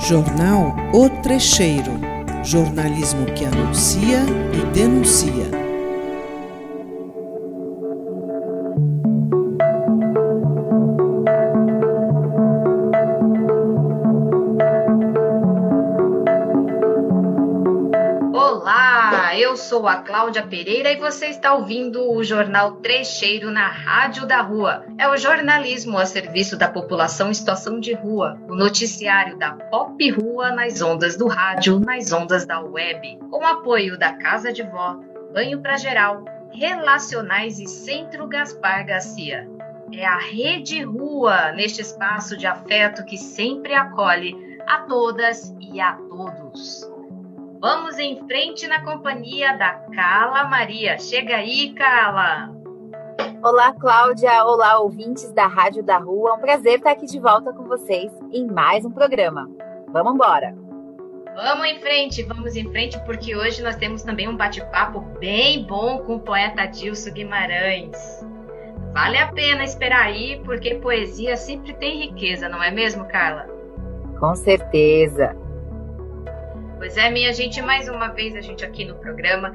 Jornal O Trecheiro. Jornalismo que anuncia e denuncia. Sou a Cláudia Pereira e você está ouvindo o Jornal Trecheiro na Rádio da Rua. É o jornalismo a serviço da população em situação de rua, o noticiário da Pop Rua nas ondas do rádio, nas ondas da web, com apoio da Casa de Vó, Banho para Geral, Relacionais e Centro Gaspar Garcia. É a Rede Rua, neste espaço de afeto que sempre acolhe a todas e a todos. Vamos em frente na companhia da Carla Maria. Chega aí, Carla. Olá, Cláudia. Olá, ouvintes da Rádio da Rua. É um prazer estar aqui de volta com vocês em mais um programa. Vamos embora. Vamos em frente, vamos em frente, porque hoje nós temos também um bate-papo bem bom com o poeta Dilson Guimarães. Vale a pena esperar aí, porque poesia sempre tem riqueza, não é mesmo, Carla? Com certeza. Pois é, minha gente, mais uma vez a gente aqui no programa.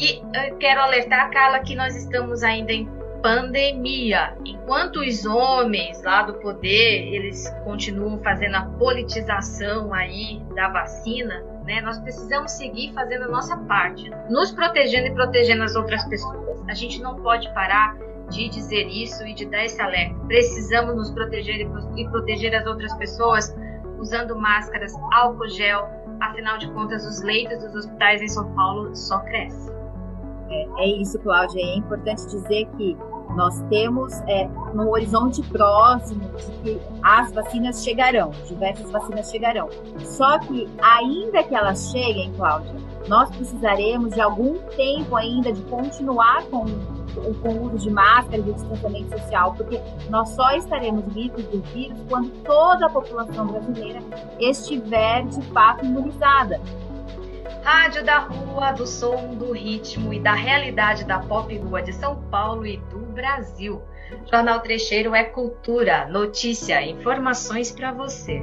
E quero alertar, Carla, que nós estamos ainda em pandemia. Enquanto os homens lá do poder, eles continuam fazendo a politização aí da vacina, né? Nós precisamos seguir fazendo a nossa parte, nos protegendo e protegendo as outras pessoas. A gente não pode parar de dizer isso e de dar esse alerta. Precisamos nos proteger e proteger as outras pessoas usando máscaras, álcool gel, afinal de contas, os leitos dos hospitais em São Paulo só crescem. É, é isso, Cláudia. É importante dizer que nós temos é, no horizonte próximo de que as vacinas chegarão, diversas vacinas chegarão. Só que, ainda que elas cheguem, Cláudia, nós precisaremos de algum tempo ainda de continuar com com o uso de máscara e de distanciamento social, porque nós só estaremos livres do vírus quando toda a população brasileira estiver de fato imunizada. Rádio da Rua, do som, do ritmo e da realidade da pop rua de São Paulo e do Brasil. Jornal Trecheiro é cultura, notícia, informações para você.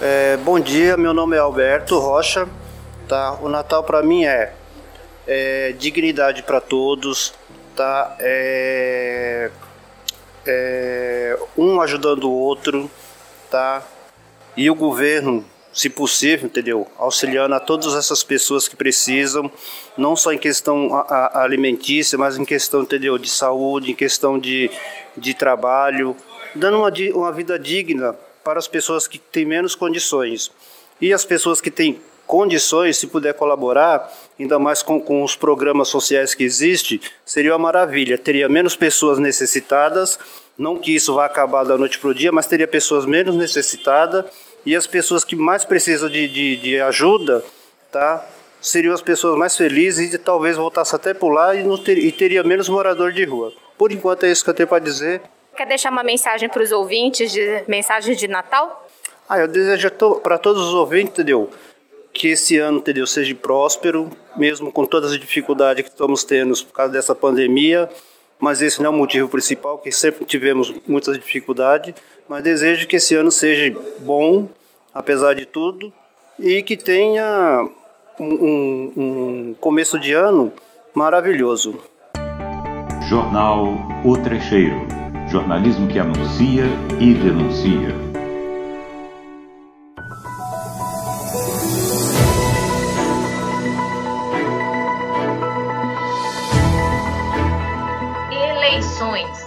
É, bom dia, meu nome é Alberto Rocha. Tá? O Natal para mim é, é dignidade para todos, tá? É, é, um ajudando o outro, tá? E o governo, se possível, entendeu? Auxiliando a todas essas pessoas que precisam, não só em questão alimentícia, mas em questão, entendeu? De saúde, em questão de, de trabalho, dando uma, uma vida digna para as pessoas que têm menos condições. E as pessoas que têm condições, se puder colaborar, ainda mais com, com os programas sociais que existem, seria uma maravilha. Teria menos pessoas necessitadas, não que isso vá acabar da noite para o dia, mas teria pessoas menos necessitadas e as pessoas que mais precisam de, de, de ajuda, tá? seriam as pessoas mais felizes e talvez voltasse até por lá e, não ter, e teria menos morador de rua. Por enquanto é isso que eu tenho para dizer. Quer deixar uma mensagem para os ouvintes, de mensagem de Natal? Ah, eu desejo para todos os ouvintes, entendeu? Que esse ano, entendeu, seja próspero, mesmo com todas as dificuldades que estamos tendo por causa dessa pandemia, mas esse não é o motivo principal, que sempre tivemos muitas dificuldades, mas desejo que esse ano seja bom, apesar de tudo, e que tenha um, um, um começo de ano maravilhoso. Jornal O Trecheiro, jornalismo que anuncia e denuncia.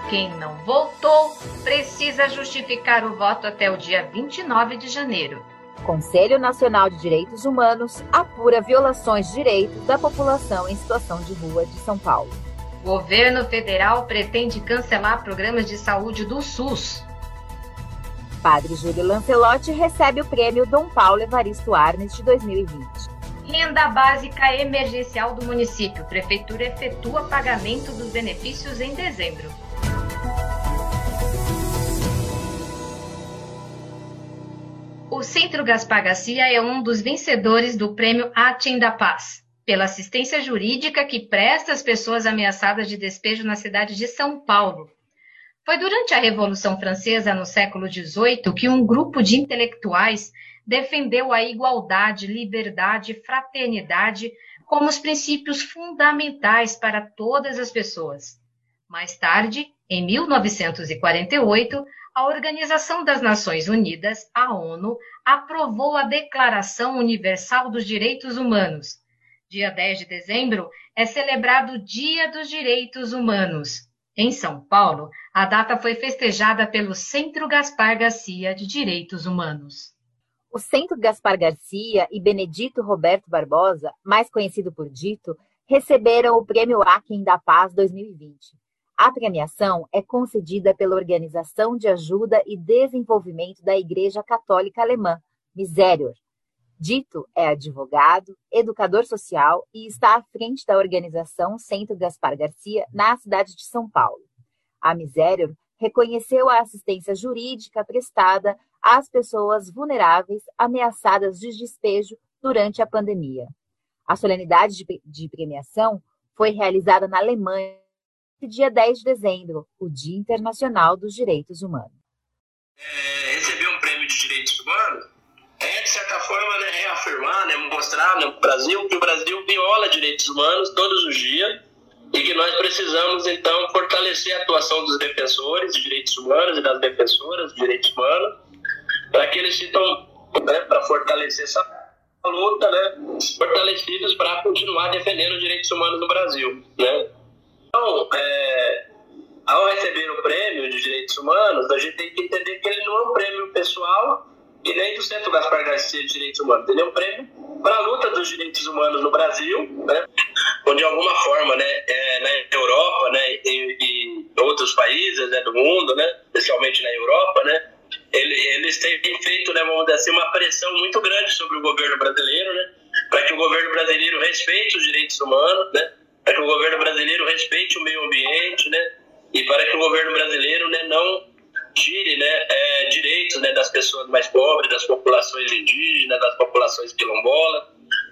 Quem não votou precisa justificar o voto até o dia 29 de janeiro. Conselho Nacional de Direitos Humanos apura violações de direitos da população em situação de rua de São Paulo. Governo federal pretende cancelar programas de saúde do SUS. Padre Júlio Lancelotti recebe o prêmio Dom Paulo Evaristo Arnes de 2020. Renda básica emergencial do município. Prefeitura efetua pagamento dos benefícios em dezembro. O Centro Gaspar Garcia é um dos vencedores do prêmio Atim da Paz, pela assistência jurídica que presta às pessoas ameaçadas de despejo na cidade de São Paulo. Foi durante a Revolução Francesa, no século XVIII, que um grupo de intelectuais defendeu a igualdade, liberdade e fraternidade como os princípios fundamentais para todas as pessoas. Mais tarde, em 1948, a Organização das Nações Unidas, a ONU, aprovou a Declaração Universal dos Direitos Humanos. Dia 10 de dezembro é celebrado o Dia dos Direitos Humanos. Em São Paulo, a data foi festejada pelo Centro Gaspar Garcia de Direitos Humanos. O Centro Gaspar Garcia e Benedito Roberto Barbosa, mais conhecido por Dito, receberam o Prêmio Akin da Paz 2020. A premiação é concedida pela Organização de Ajuda e Desenvolvimento da Igreja Católica Alemã, Miserior. Dito é advogado, educador social e está à frente da organização Centro Gaspar Garcia, na cidade de São Paulo. A Miserior reconheceu a assistência jurídica prestada às pessoas vulneráveis ameaçadas de despejo durante a pandemia. A solenidade de, premiação foi realizada na Alemanha dia 10 de dezembro, o Dia Internacional dos Direitos Humanos. É, receber um prêmio de direitos humanos é, de certa forma, né, reafirmar, né, mostrar no né, Brasil que o Brasil viola direitos humanos todos os dias e que nós precisamos, então, fortalecer a atuação dos defensores de direitos humanos e das defensoras de direitos humanos para que eles sintam, né, para fortalecer essa luta, né, fortalecidos para continuar defendendo os direitos humanos no Brasil, né. Então, é, ao receber o prêmio de direitos humanos, a gente tem que entender que ele não é um prêmio pessoal e nem do Centro Gaspar Garcia de Direitos Humanos. Ele é um prêmio para a luta dos direitos humanos no Brasil, né? onde de alguma forma, né, é, na Europa, né, e, e outros países né, do mundo, né, especialmente na Europa, né, ele, eles têm feito, né, vamos dizer assim, uma pressão muito grande sobre o governo brasileiro, né, para que o governo brasileiro respeite os direitos humanos, né, para que o governo brasileiro respeite o meio ambiente, né, e para que o governo brasileiro, né, não tire né, é, direitos né, das pessoas mais pobres, das populações indígenas, das populações quilombolas,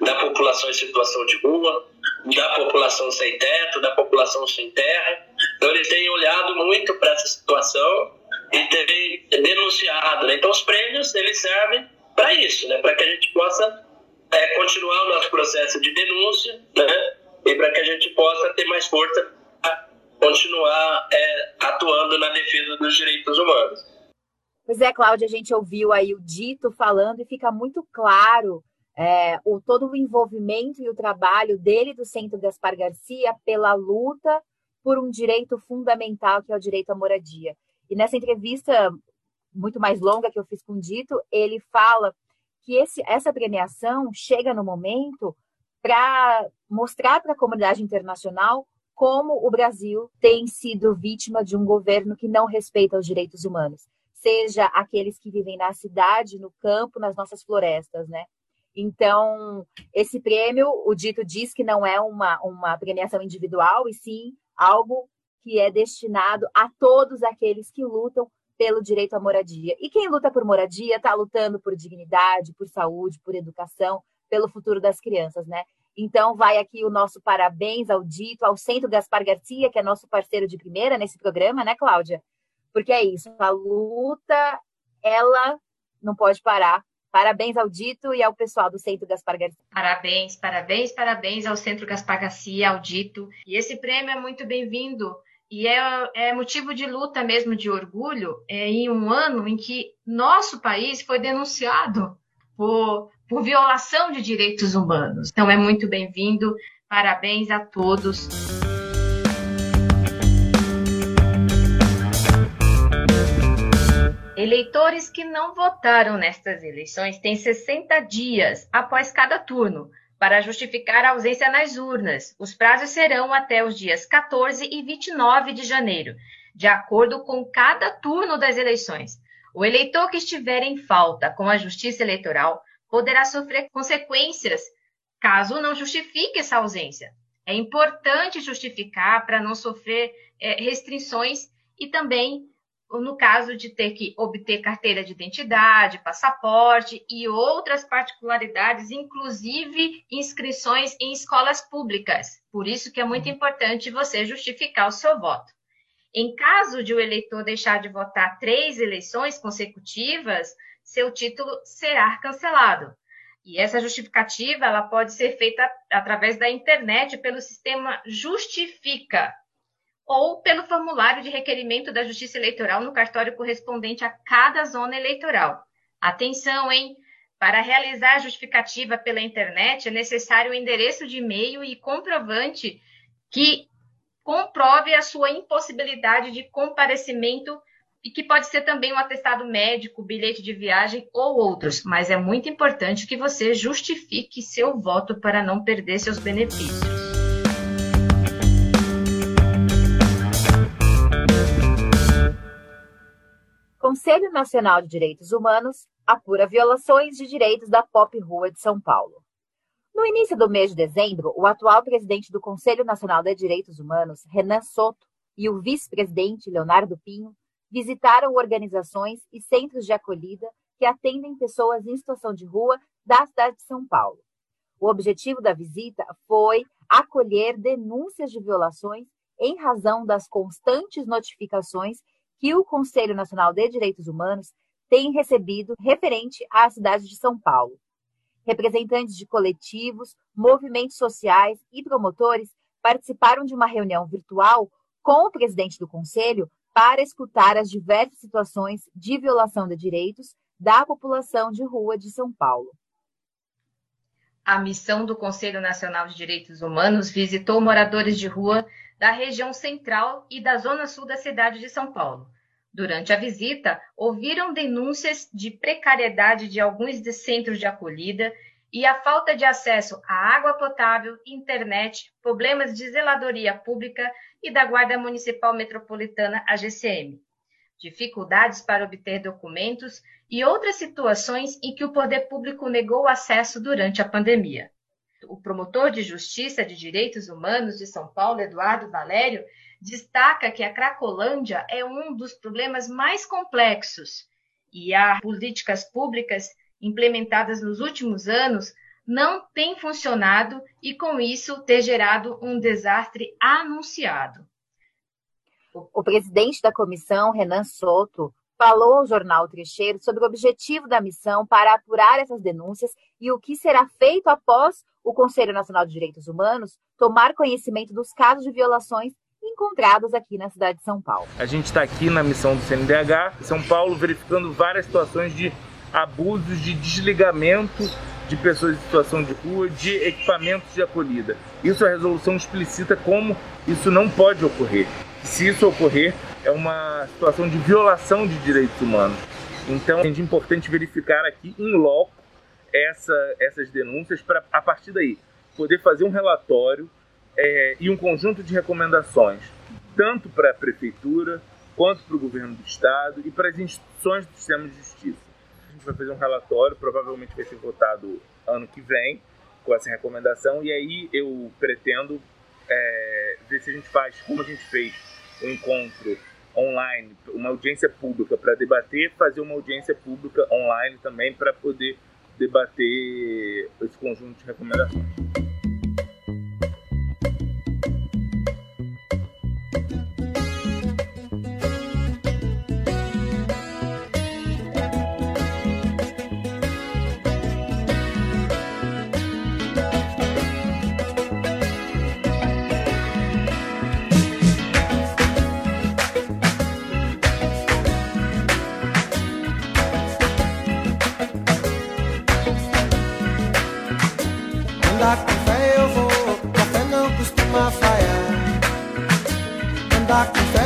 da população em situação de rua, da população sem teto, da população sem terra. Então, eles têm olhado muito para essa situação e têm denunciado. Né? Então, os prêmios eles servem para isso, né? para que a gente possa é, continuar o nosso processo de denúncia né? E para que a gente possa ter mais força continuar é, atuando na defesa dos direitos humanos. Pois é, Cláudia, a gente ouviu aí o Dito falando e fica muito claro é, o todo o envolvimento e o trabalho dele do Centro Gaspar Garcia pela luta por um direito fundamental que é o direito à moradia. E nessa entrevista muito mais longa que eu fiz com o Dito, ele fala que esse, essa premiação chega no momento para mostrar para a comunidade internacional como o Brasil tem sido vítima de um governo que não respeita os direitos humanos, seja aqueles que vivem na cidade, no campo, nas nossas florestas, né? Então, esse prêmio, o dito diz que não é uma, uma premiação individual, e sim algo que é destinado a todos aqueles que lutam pelo direito à moradia. E quem luta por moradia está lutando por dignidade, por saúde, por educação, pelo futuro das crianças, né? Então, vai aqui o nosso parabéns ao Dito, ao Centro Gaspar Garcia, que é nosso parceiro de primeira nesse programa, né, Cláudia? Porque é isso, a luta, ela não pode parar. Parabéns ao Dito e ao pessoal do Centro Gaspar Garcia. Parabéns, parabéns, parabéns ao Centro Gaspar Garcia, ao Dito. E esse prêmio é muito bem-vindo. E é, é, motivo de luta mesmo, de orgulho, é, em um ano em que nosso país foi denunciado por por violação de direitos humanos. Então é muito bem-vindo. Parabéns a todos. Eleitores que não votaram nestas eleições têm 60 dias após cada turno para justificar a ausência nas urnas. Os prazos serão até os dias 14 e 29 de janeiro, de acordo com cada turno das eleições. O eleitor que estiver em falta com a Justiça Eleitoral poderá sofrer consequências caso não justifique essa ausência. É importante justificar para não sofrer é, restrições e também no caso de ter que obter carteira de identidade, passaporte e outras particularidades, inclusive inscrições em escolas públicas. Por isso que é muito importante você justificar o seu voto. Em caso de o eleitor deixar de votar três eleições consecutivas, seu título será cancelado. E essa justificativa ela pode ser feita através da internet pelo sistema Justifica ou pelo formulário de requerimento da Justiça Eleitoral no cartório correspondente a cada zona eleitoral. Atenção, hein? Para realizar a justificativa pela internet é necessário o endereço de e-mail e comprovante que comprove a sua impossibilidade de comparecimento e que pode ser também um atestado médico, bilhete de viagem ou outros, mas é muito importante que você justifique seu voto para não perder seus benefícios. Conselho Nacional de Direitos Humanos apura violações de direitos da Pop Rua de São Paulo. No início do mês de dezembro, o atual presidente do Conselho Nacional de Direitos Humanos, Renan Soto, e o vice-presidente, Leonardo Pinho, visitaram organizações e centros de acolhida que atendem pessoas em situação de rua da cidade de São Paulo. O objetivo da visita foi acolher denúncias de violações em razão das constantes notificações que o Conselho Nacional de Direitos Humanos tem recebido referente à cidade de São Paulo. Representantes de coletivos, movimentos sociais e promotores participaram de uma reunião virtual com o presidente do Conselho para escutar as diversas situações de violação de direitos da população de rua de São Paulo. A missão do Conselho Nacional de Direitos Humanos visitou moradores de rua da região central e da zona sul da cidade de São Paulo. Durante a visita, ouviram denúncias de precariedade de alguns de centros de acolhida e a falta de acesso à água potável, internet, problemas de zeladoria pública e da Guarda Municipal Metropolitana, a GCM. Dificuldades para obter documentos e outras situações em que o poder público negou acesso durante a pandemia. O promotor de Justiça de Direitos Humanos de São Paulo, Eduardo Valério, destaca que a Cracolândia é um dos problemas mais complexos e as políticas públicas implementadas nos últimos anos não têm funcionado e, com isso, ter gerado um desastre anunciado. O presidente da comissão, Renan Soto, falou ao jornal Trecheiro sobre o objetivo da missão para apurar essas denúncias e o que será feito após o Conselho Nacional de Direitos Humanos tomar conhecimento dos casos de violações encontrados aqui na cidade de São Paulo. A gente está aqui na missão do CNDH, São Paulo, verificando várias situações de abusos de desligamento de pessoas em situação de rua, de equipamentos de acolhida. Isso a resolução explicita como isso não pode ocorrer. Se isso ocorrer, é uma situação de violação de direitos humanos. Então é importante verificar aqui em loco essa, essas denúncias para, a partir daí, poder fazer um relatório é, e um conjunto de recomendações, tanto para a prefeitura, quanto para o governo do estado e para as instituições do sistema de justiça vai fazer um relatório, provavelmente vai ser votado ano que vem, com essa recomendação, e aí eu pretendo é, ver se a gente faz, como a gente fez, um encontro online, uma audiência pública para debater, fazer uma audiência pública online também para poder debater esse conjunto de recomendações. Andar com fé eu vou, café não costuma falhar. Andar com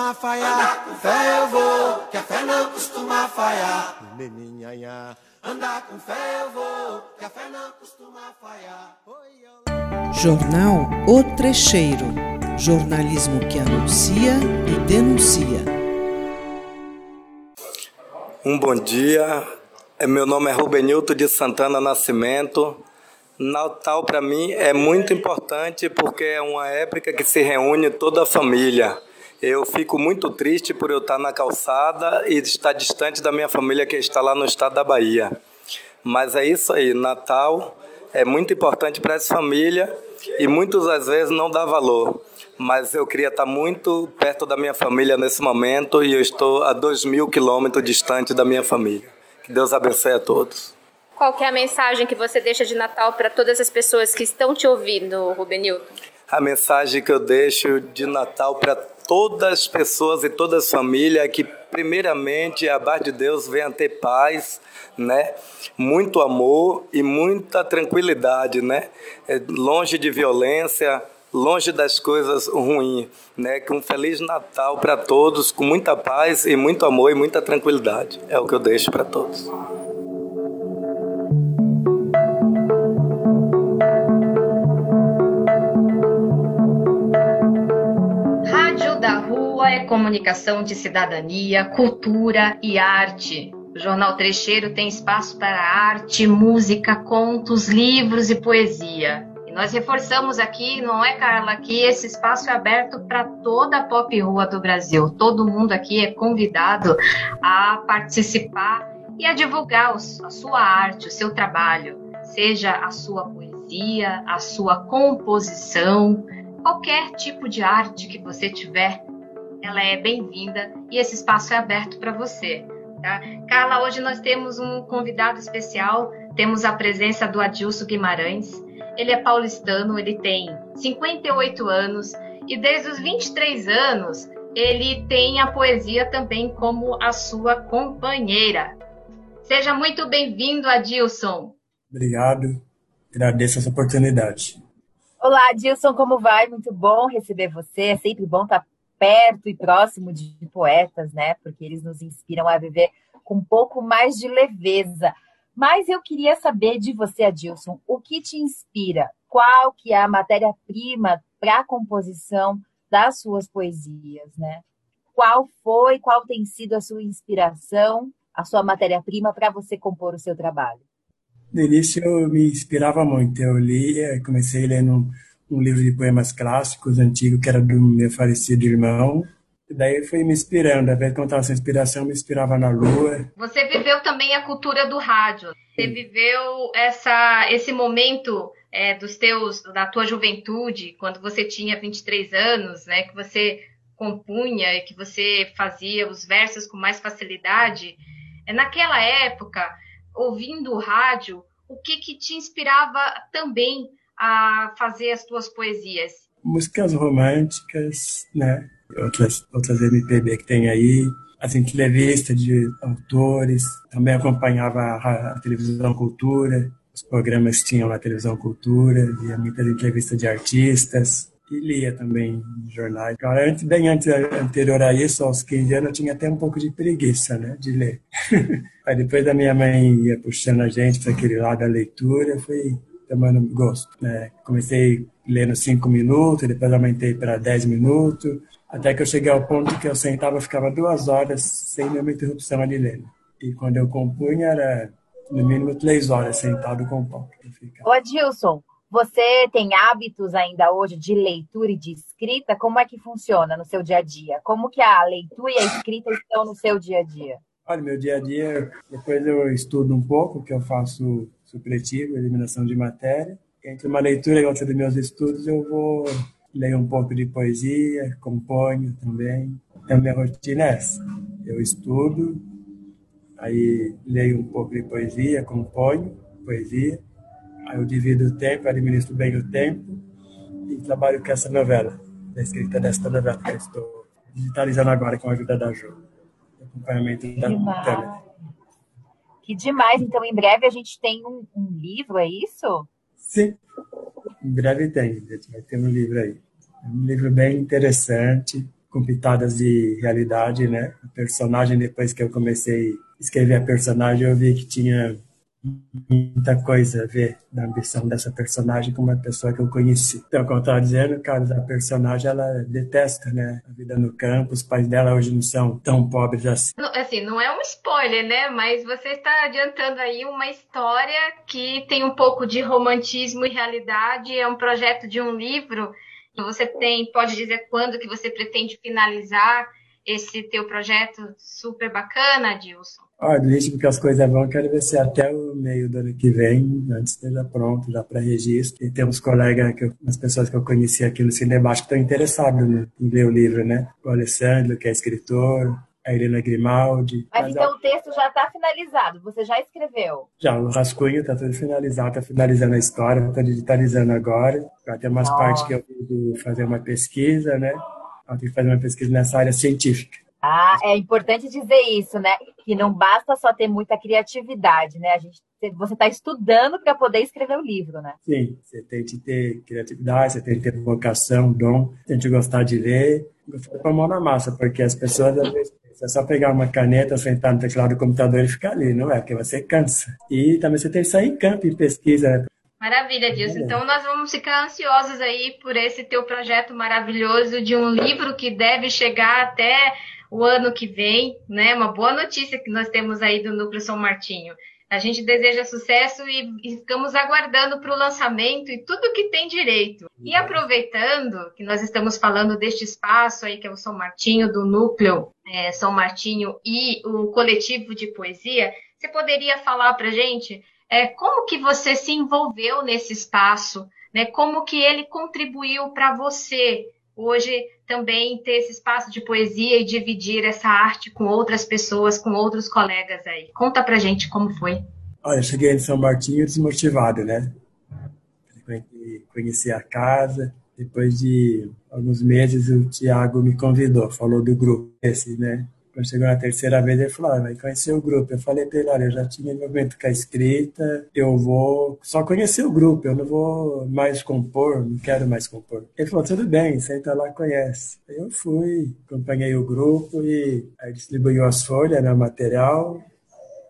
costuma falhar. Com fé eu vou, que a fé não costuma falhar. Meninha, andar com fé eu vou, que a fé não costuma falhar. Jornal O Trecheiro. Jornalismo que anuncia e denuncia. Um bom dia. É, Meu nome é Rubenilton de Santana Nascimento. Natal para mim é muito importante porque é uma época que se reúne toda a família. Eu fico muito triste por eu estar na calçada e estar distante da minha família que está lá no estado da Bahia. Mas é isso aí, Natal é muito importante para essa família e muitas às vezes não dá valor. Mas eu queria estar muito perto da minha família nesse momento e eu estou a dois mil quilômetros distante da minha família. Que Deus abençoe a todos. Qual é a mensagem que você deixa de Natal para todas as pessoas que estão te ouvindo, Rubenilton? A mensagem que eu deixo de Natal para todas as pessoas e todas as famílias que, primeiramente, a base de Deus venha ter paz, né? muito amor e muita tranquilidade, né? É, longe de violência, longe das coisas ruins. Né? Que um Feliz Natal para todos, com muita paz e muito amor e muita tranquilidade. É o que eu deixo para todos. Da Rua é comunicação de cidadania, cultura e arte. O Jornal Trecheiro tem espaço para arte, música, contos, livros e poesia. E nós reforçamos aqui, não é, Carla, que esse espaço é aberto para toda a pop rua do Brasil. Todo mundo aqui é convidado a participar e a divulgar a sua arte, o seu trabalho, seja a sua poesia, a sua composição, qualquer tipo de arte que você tiver, ela é bem-vinda e esse espaço é aberto para você. Tá? Carla, hoje nós temos um convidado especial, temos a presença do Adilson Guimarães. Ele é paulistano, ele tem 58 anos e desde os 23 anos ele tem a poesia também como a sua companheira. Seja muito bem-vindo, Adilson. Obrigado, agradeço essa oportunidade. Olá, Dilson, como vai? Muito bom receber você. É sempre bom estar perto e próximo de poetas, né? Porque eles nos inspiram a viver com um pouco mais de leveza. Mas eu queria saber de você, Adilson, o que te inspira? Qual que é a matéria-prima para a composição das suas poesias, né? Qual foi, qual tem sido a sua inspiração, a sua matéria-prima para você compor o seu trabalho? No início eu me inspirava muito. Eu lia, comecei lendo um, um livro de poemas clássicos antigo que era do meu falecido irmão. Daí fui me inspirando. Às vezes, quando estava sem inspiração, me inspirava na lua. Você viveu também a cultura do rádio. Você viveu essa, esse momento é, dos teus, da tua juventude, quando você tinha 23 anos, né, que você compunha e que você fazia os versos com mais facilidade. É, naquela época, ouvindo rádio, o que, que te inspirava também a fazer as tuas poesias? Músicas românticas, né? Outras, outras MPB que tem aí. As entrevistas de autores. Também acompanhava a, a televisão Cultura. os programas tinham na televisão Cultura, via muitas entrevistas de artistas e lia também jornais. Antes, bem antes, anterior a isso, aos 15 anos, eu tinha até um pouco de preguiça, né, de ler. Aí depois a minha mãe ia puxando a gente para aquele lado da leitura, eu fui tomando gosto. Né? Comecei lendo cinco minutos, depois aumentei para 10 minutos, até que eu cheguei ao ponto que eu sentava, ficava duas horas sem nenhuma interrupção ali lendo. E quando eu compunha era no mínimo três horas sentado com o pão. Ô Adilson, você tem hábitos ainda hoje de leitura e de escrita? Como é que funciona no seu dia a dia? Como que a leitura e a escrita estão no seu dia a dia? Olha, meu dia a dia, depois eu estudo um pouco, que eu faço supletivo, eliminação de matéria. Entre uma leitura e outra dos meus estudos, eu vou ler um pouco de poesia, componho também. Então, minha rotina é essa. Eu estudo, aí leio um pouco de poesia, componho poesia, eu divido o tempo, administro bem o tempo e trabalho com essa novela, a escrita desta novela que eu estou digitalizando agora com a ajuda da Ju, acompanhamento que da demais. Que demais! Então, em breve a gente tem um, um livro, é isso? Sim, em breve tem, a gente vai ter um livro aí. É um livro bem interessante, com pitadas de realidade, né? A personagem, depois que eu comecei a escrever a personagem, eu vi que tinha muita coisa a ver da ambição dessa personagem com uma pessoa que eu conheci. Então, como eu estava dizendo, cara, a personagem, ela detesta, né? A vida no campo, os pais dela hoje não são tão pobres assim. Não, assim, não é um spoiler, né? Mas você está adiantando aí uma história que tem um pouco de romantismo e realidade, é um projeto de um livro. Você tem, pode dizer quando que você pretende finalizar esse teu projeto super bacana, Dilson? Olha, deixa porque as coisas vão, quero ver se até o meio do ano que vem, antes esteja pronto, já para registro. E temos colegas, que eu, as pessoas que eu conheci aqui no Cinebaixo que estão interessados né, em ler o livro, né? O Alessandro, que é escritor, a Helena Grimaldi. Mas, Mas então a... o texto já está finalizado, você já escreveu? Já, o rascunho está tudo finalizado, está finalizando a história, está digitalizando agora. Já tem umas partes que eu vou fazer uma pesquisa, né? Eu tenho que fazer uma pesquisa nessa área científica. Ah, é importante dizer isso, né? Que não basta só ter muita criatividade, né? A gente, você está estudando para poder escrever o livro, né? Sim, você tem que ter criatividade, você tem que ter vocação, dom, tem que gostar de ler, gostar de pôr a mão na massa, porque as pessoas às vezes é só pegar uma caneta, sentar no teclado do computador e ficar ali, não é? Porque você cansa. E também você tem que sair em campo em pesquisa, né? Maravilha, Dilson. Então nós vamos ficar ansiosos aí por esse teu projeto maravilhoso de um livro que deve chegar até o ano que vem, né? Uma boa notícia que nós temos aí do Núcleo São Martinho. A gente deseja sucesso e estamos aguardando para o lançamento e tudo que tem direito. E aproveitando que nós estamos falando deste espaço aí que é o São Martinho, do Núcleo é, São Martinho e o coletivo de poesia, você poderia falar para gente é, como que você se envolveu nesse espaço, né? Como que ele contribuiu para você hoje também ter esse espaço de poesia e dividir essa arte com outras pessoas, com outros colegas aí. Conta pra gente como foi. Olha, eu cheguei em São Martinho desmotivado, né? Conheci a casa, depois de alguns meses o Tiago me convidou, falou do grupo esse, né? Quando chegou na terceira vez, ele falou, ah, vai conhecer o grupo. Eu falei para ele, olha, eu já tinha envolvimento com a escrita, eu vou só conhecer o grupo, eu não vou mais compor, não quero mais compor. Ele falou, tudo bem, senta lá, conhece. Eu fui, acompanhei o grupo e aí distribuiu as folhas, né, material.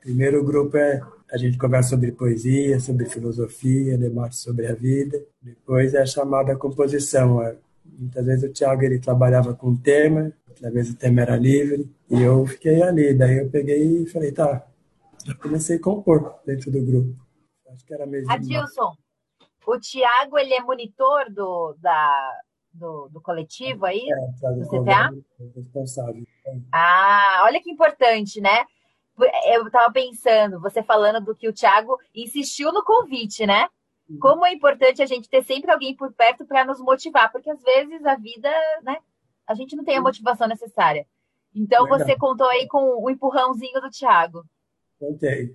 Primeiro grupo é a gente conversa sobre poesia, sobre filosofia, debate sobre a vida. Depois é a chamada composição. Muitas vezes o Tiago ele trabalhava com tema, outra vez o tema era livre, e eu fiquei ali. Daí eu peguei e falei, tá, já comecei a compor dentro do grupo. Acho que era mesmo. Adilson, o Tiago, ele é monitor do, da, do, do coletivo aí? É, do CTA? Responsável. Ah, olha que importante, né? Eu estava pensando, você falando do que o Tiago insistiu no convite, né? Como é importante a gente ter sempre alguém por perto para nos motivar, porque às vezes a vida, né? A gente não tem a motivação necessária. Então Legal. você contou aí com o empurrãozinho do Thiago. Contei.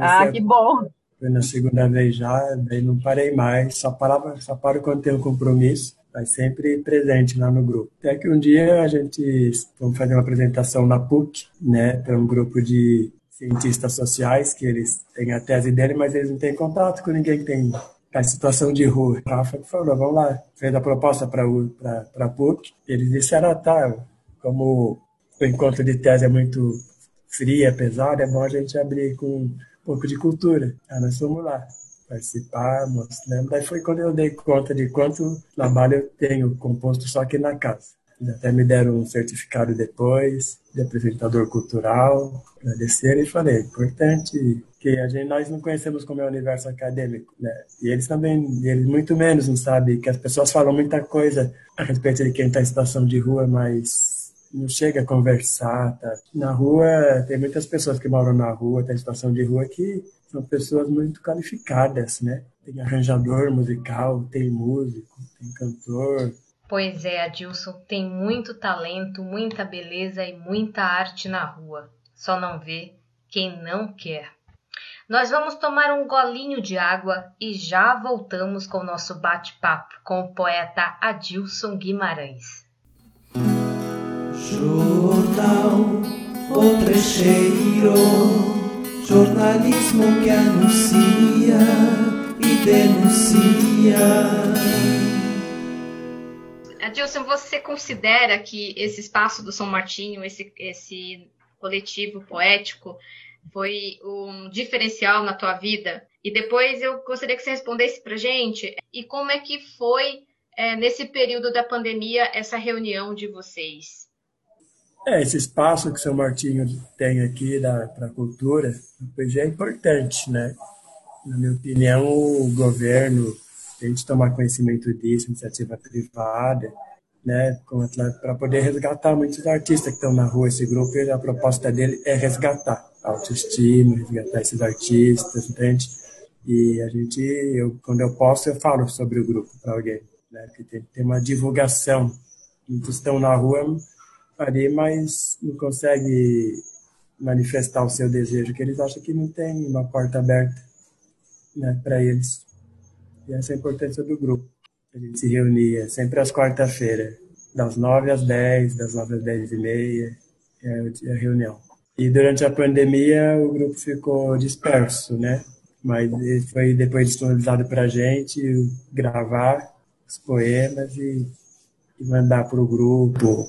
ah, que bom. Foi na segunda vez já, daí não parei mais, só parava, só paro quando tenho um compromisso, mas sempre presente lá no grupo. Até que um dia a gente vamos fazer uma apresentação na PUC, né, para um grupo de cientistas sociais, que eles têm a tese dele, mas eles não têm contato com ninguém que tem a situação de rua. O Rafa falou, vamos lá, fez a proposta para a PUC, eles disseram, ah, tá, como o encontro de tese é muito fria, pesado, é bom a gente abrir com um pouco de cultura. Aí nós fomos lá participar, mostrando. Daí foi quando eu dei conta de quanto trabalho eu tenho composto só aqui na casa. Até me deram um certificado depois, de apresentador cultural, agradeceram e falei, é importante que a gente, nós não conhecemos como é o universo acadêmico, né? E eles também, eles muito menos não sabem que as pessoas falam muita coisa a respeito de quem está em situação de rua, mas não chega a conversar, tá? Na rua, tem muitas pessoas que moram na rua, tem situação de rua que são pessoas muito qualificadas, né? Tem arranjador musical, tem músico, tem cantor. Pois é, Adilson, tem muito talento, muita beleza e muita arte na rua. Só não vê quem não quer. Nós vamos tomar um golinho de água e já voltamos com o nosso bate-papo com o poeta Adilson Guimarães. Jornal O Trecheiro, jornalismo que anuncia e denuncia. Adilson, você considera que esse espaço do São Martinho, esse, esse coletivo poético, foi um diferencial na tua vida? E depois eu gostaria que você respondesse para gente e como é que foi é, nesse período da pandemia essa reunião de vocês? É, esse espaço que São Martinho tem aqui para a cultura, pois é importante, né? Na minha opinião, o governo tem que tomar conhecimento disso, iniciativa privada, né, para poder resgatar muitos artistas que estão na rua. Esse grupo, a proposta dele é resgatar a autoestima, resgatar esses artistas, entende? E a gente, eu, quando eu posso, eu falo sobre o grupo para alguém, né, que tem ter uma divulgação. Muitos estão na rua ali, mas não consegue manifestar o seu desejo, que eles acham que não tem uma porta aberta né, para eles. E essa é a importância do grupo. A gente se reunia sempre às quarta-feiras, das nove às dez, das nove às dez e meia, é a reunião. E durante a pandemia o grupo ficou disperso, né? Mas foi depois disponibilizado para a gente gravar os poemas e, e mandar para o grupo,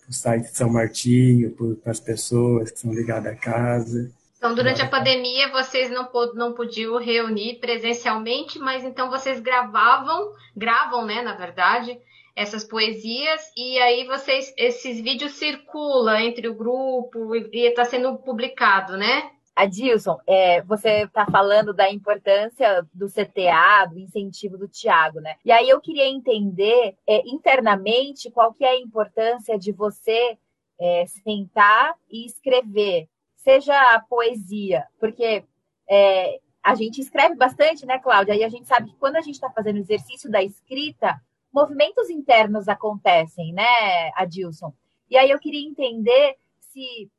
para o site de São Martinho, para as pessoas que são ligadas à casa. Então, durante a pandemia, vocês não, não podiam reunir presencialmente, mas então vocês gravavam, gravam, né, na verdade, essas poesias, e aí vocês, esses vídeos circulam entre o grupo e está sendo publicado, né? Adilson, é, você está falando da importância do CTA, do incentivo do Tiago, né? E aí eu queria entender é, internamente qual que é a importância de você é, sentar e escrever, seja a poesia, porque é, a gente escreve bastante, né, Cláudia? E a gente sabe que quando a gente está fazendo o exercício da escrita, movimentos internos acontecem, né, Adilson? E aí eu queria entender se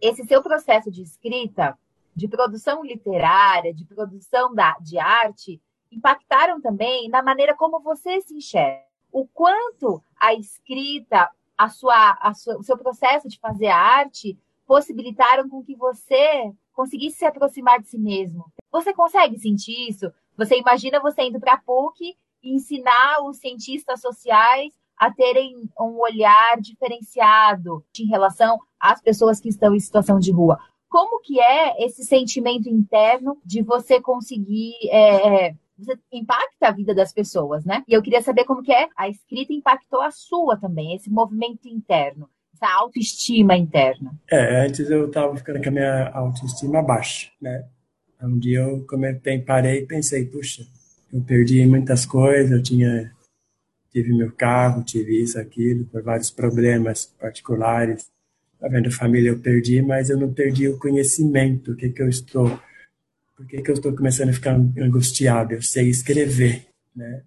esse seu processo de escrita, de produção literária, de produção da, de arte, impactaram também na maneira como você se enxerga. O quanto a escrita, a sua, a sua, o seu processo de fazer arte possibilitaram com que você conseguisse se aproximar de si mesmo. Você consegue sentir isso? Você imagina você indo para a PUC e ensinar os cientistas sociais a terem um olhar diferenciado em relação às pessoas que estão em situação de rua. Como que é esse sentimento interno de você conseguir é, é, você impacta a vida das pessoas, né? E eu queria saber como que é a escrita impactou a sua também, esse movimento interno, essa autoestima interna. É, antes eu estava ficando com a minha autoestima baixa, né? Um dia eu comentei, parei e pensei, puxa, eu perdi muitas coisas, eu tinha tive meu carro, tive isso, aquilo, por vários problemas particulares. Tá vendo, família eu perdi, mas eu não perdi o conhecimento, o que que eu estou, por que que eu estou começando a ficar angustiado? Eu sei escrever, né?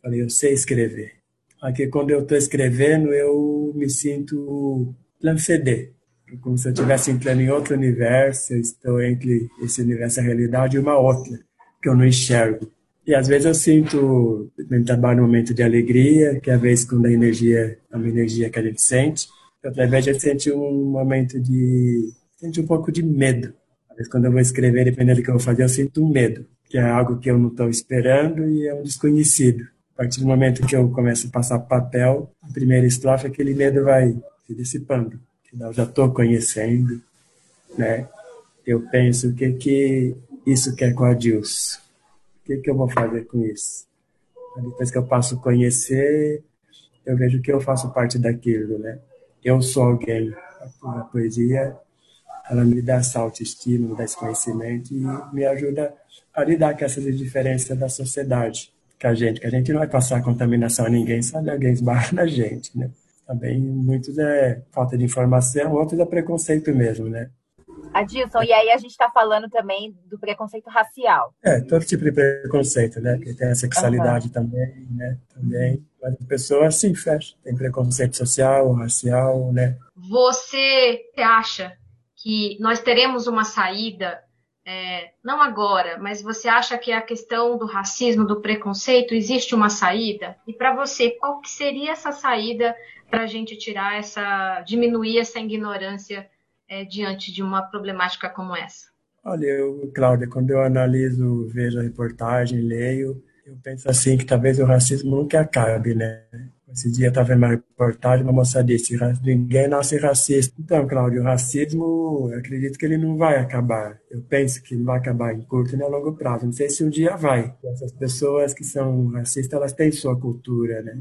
Falei, eu sei escrever. Aqui quando eu estou escrevendo, eu me sinto transcender, como se eu estivesse entrando em outro universo, eu estou entre esse universo, a realidade, e uma outra, que eu não enxergo. E às vezes eu sinto, no trabalho, um momento de alegria, que é a vez quando a energia é uma energia que a gente sente. Outra vez gente sente um momento de sente um pouco de medo. Às vezes, quando eu vou escrever, dependendo do que eu vou fazer, eu sinto medo, que é algo que eu não estou esperando e é um desconhecido. Partir do momento que eu começo a passar papel, a primeira estrofe, aquele medo vai se dissipando. Eu já estou conhecendo, né? Eu penso o que que isso quer com a Deus. O que que eu vou fazer com isso? Depois que eu passo a conhecer, eu vejo que eu faço parte daquilo, né? Eu sou alguém. A poesia, ela me dá essa autoestima, me dá esse conhecimento e me ajuda a lidar com essas diferenças da sociedade que a gente, que a gente não vai passar contaminação a ninguém, só alguém esbarra na gente, né? Também muitos é falta de informação, outros é preconceito mesmo, né? Adilson, e aí a gente está falando também do preconceito racial. É, todo tipo de preconceito, né? Que tem a sexualidade uhum. também, né? Também. Mas a pessoa sim fecha. Tem preconceito social, racial, né? Você acha que nós teremos uma saída, é, não agora, mas você acha que a questão do racismo, do preconceito, existe uma saída? E para você, qual que seria essa saída para a gente tirar essa, diminuir essa ignorância é, diante de uma problemática como essa? Olha, eu, Cláudia, quando eu analiso, vejo a reportagem, leio, eu penso assim que talvez o racismo nunca acabe, né? Esse dia estava vendo uma reportagem, uma moça disse, ninguém nasce racista. Então, Cláudio, o racismo, eu acredito que ele não vai acabar. Eu penso que não vai acabar em curto nem a longo prazo. Não sei se um dia vai. Essas pessoas que são racistas, elas têm sua cultura, né?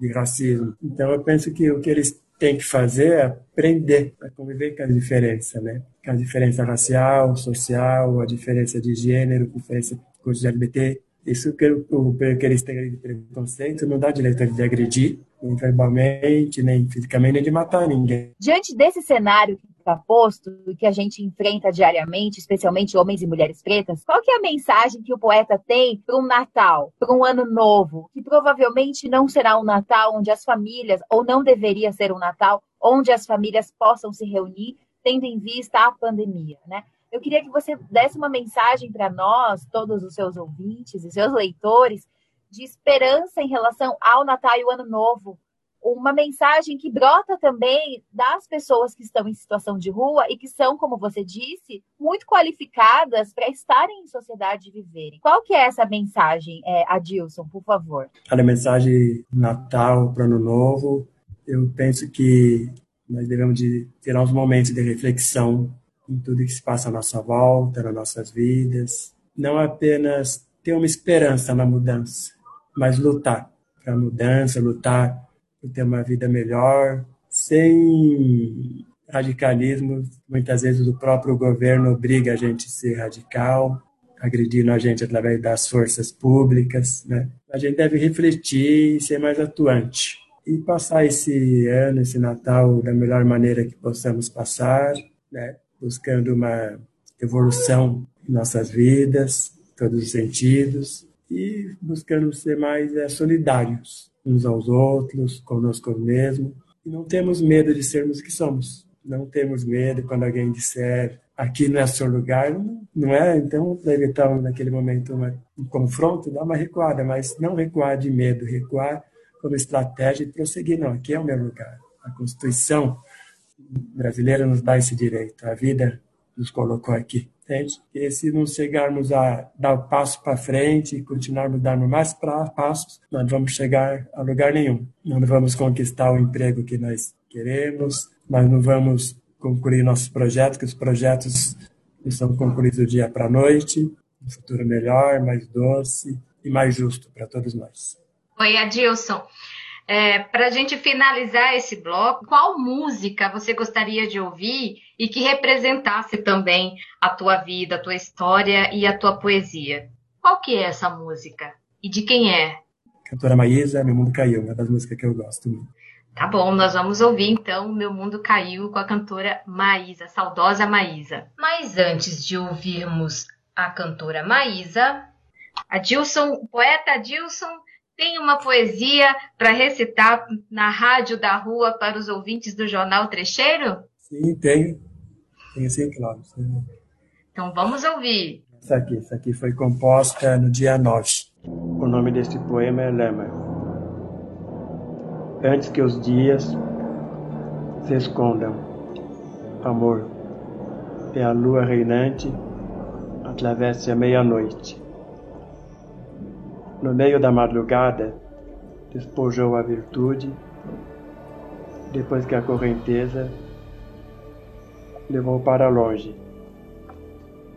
De racismo. Então, eu penso que o que eles tem que fazer é aprender a conviver com a diferença, né? Com a diferença racial, social, a diferença de gênero, a diferença de LGBT. Isso que, o, que eles têm de preconceito não dá direito de agredir, nem verbalmente, nem fisicamente, nem de matar ninguém. Diante desse cenário que está posto e que a gente enfrenta diariamente, especialmente homens e mulheres pretas, qual que é a mensagem que o poeta tem para um Natal, para um ano novo, que provavelmente não será um Natal onde as famílias, ou não deveria ser um Natal, onde as famílias possam se reunir, tendo em vista a pandemia, né? Eu queria que você desse uma mensagem para nós, todos os seus ouvintes e seus leitores, de esperança em relação ao Natal e o Ano Novo. Uma mensagem que brota também das pessoas que estão em situação de rua e que são, como você disse, muito qualificadas para estarem em sociedade e viverem. Qual que é essa mensagem, é, Adilson, por favor? A mensagem Natal para Ano Novo, eu penso que nós devemos de ter uns momentos de reflexão em tudo que se passa à nossa volta, nas nossas vidas. Não apenas ter uma esperança na mudança, mas lutar para a mudança, lutar por ter uma vida melhor, sem radicalismo. Muitas vezes o próprio governo obriga a gente a ser radical, agredindo a gente através das forças públicas. Né? A gente deve refletir e ser mais atuante. E passar esse ano, esse Natal, da melhor maneira que possamos passar, né? Buscando uma evolução em nossas vidas, todos os sentidos, e buscando ser mais é, solidários uns aos outros, conosco mesmo. E não temos medo de sermos o que somos. Não temos medo quando alguém disser aqui não é seu lugar, não é? Então, deve estar naquele momento uma, um confronto, dá uma recuada, mas não recuar de medo, recuar como estratégia e prosseguir. Não, aqui é o meu lugar. A Constituição brasileira nos dá esse direito. A vida nos colocou aqui. E se não chegarmos a dar o passo para frente e continuarmos dando mais passos, nós vamos chegar a lugar nenhum. Nós não vamos conquistar o emprego que nós queremos, nós não vamos concluir nossos projetos, que os projetos são concluídos do dia para a noite. Um futuro melhor, mais doce e mais justo para todos nós. Oi, Adilson. É, para a gente finalizar esse bloco, qual música você gostaria de ouvir e que representasse também a tua vida, a tua história e a tua poesia? Qual que é essa música? E de quem é? Cantora Maísa, Meu Mundo Caiu, uma das músicas que eu gosto muito. Tá bom, nós vamos ouvir então Meu Mundo Caiu com a cantora Maísa, saudosa Maísa. Mas antes de ouvirmos a cantora Maísa, a Dilson, o poeta Dilson tem uma poesia para recitar na rádio da rua para os ouvintes do Jornal Trecheiro? Sim, tenho. Tenho sim, claro. Então vamos ouvir. Essa aqui, essa aqui foi composta no dia 9. O nome deste poema é Lema. Antes que os dias se escondam, amor, e a lua reinante atravesse a meia-noite. No meio da madrugada, despojou a virtude, depois que a correnteza levou para longe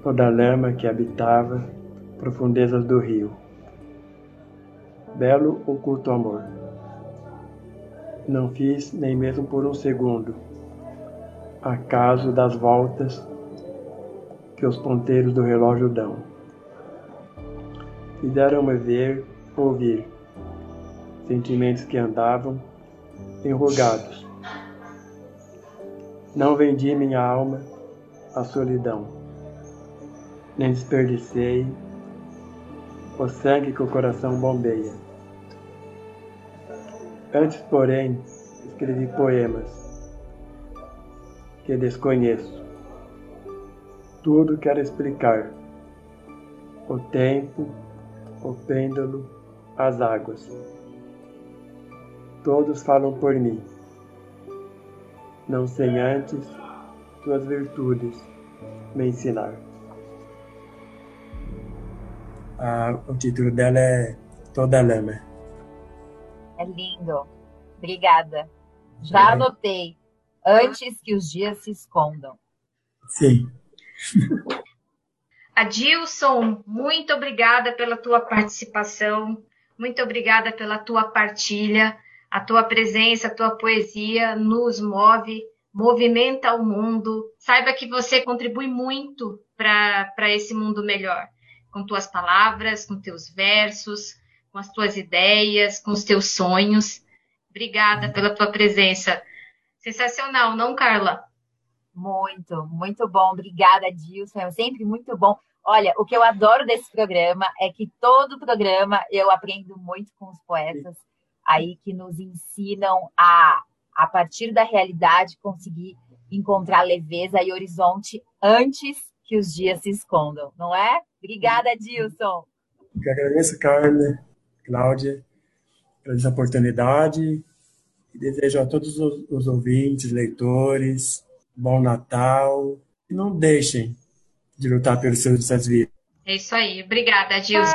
toda a lama que habitava profundezas do rio. Belo oculto amor. Não fiz nem mesmo por um segundo, acaso das voltas que os ponteiros do relógio dão. Fizeram-me ver, ouvir, sentimentos que andavam enrugados. Não vendi minha alma à solidão, nem desperdicei o sangue que o coração bombeia. Antes, porém, escrevi poemas que desconheço. Tudo quero explicar. O tempo, o pêndulo, as águas. Todos falam por mim. Não sem antes tuas virtudes me ensinar. Ah, o título dela é Toda Lama. É lindo. Obrigada. Já É. anotei. Antes que os dias se escondam. Sim. Adilson, muito obrigada pela tua participação, muito obrigada pela tua partilha, a tua presença, a tua poesia nos move, movimenta o mundo. Saiba que você contribui muito para esse mundo melhor, com tuas palavras, com teus versos, com as tuas ideias, com os teus sonhos. Obrigada pela tua presença. Sensacional, não, Carla? Muito, muito bom. Obrigada, Dilson. É sempre muito bom. Olha, o que eu adoro desse programa é que todo programa eu aprendo muito com os poetas aí que nos ensinam a, a partir da realidade, conseguir encontrar leveza e horizonte antes que os dias se escondam, não é? Obrigada, Dilson. Eu agradeço, Carla, Cláudia, por essa oportunidade e desejo a todos os, os ouvintes, leitores, bom Natal. E não deixem de lutar pelos seus suas vidas. É isso aí. Obrigada, Adilson.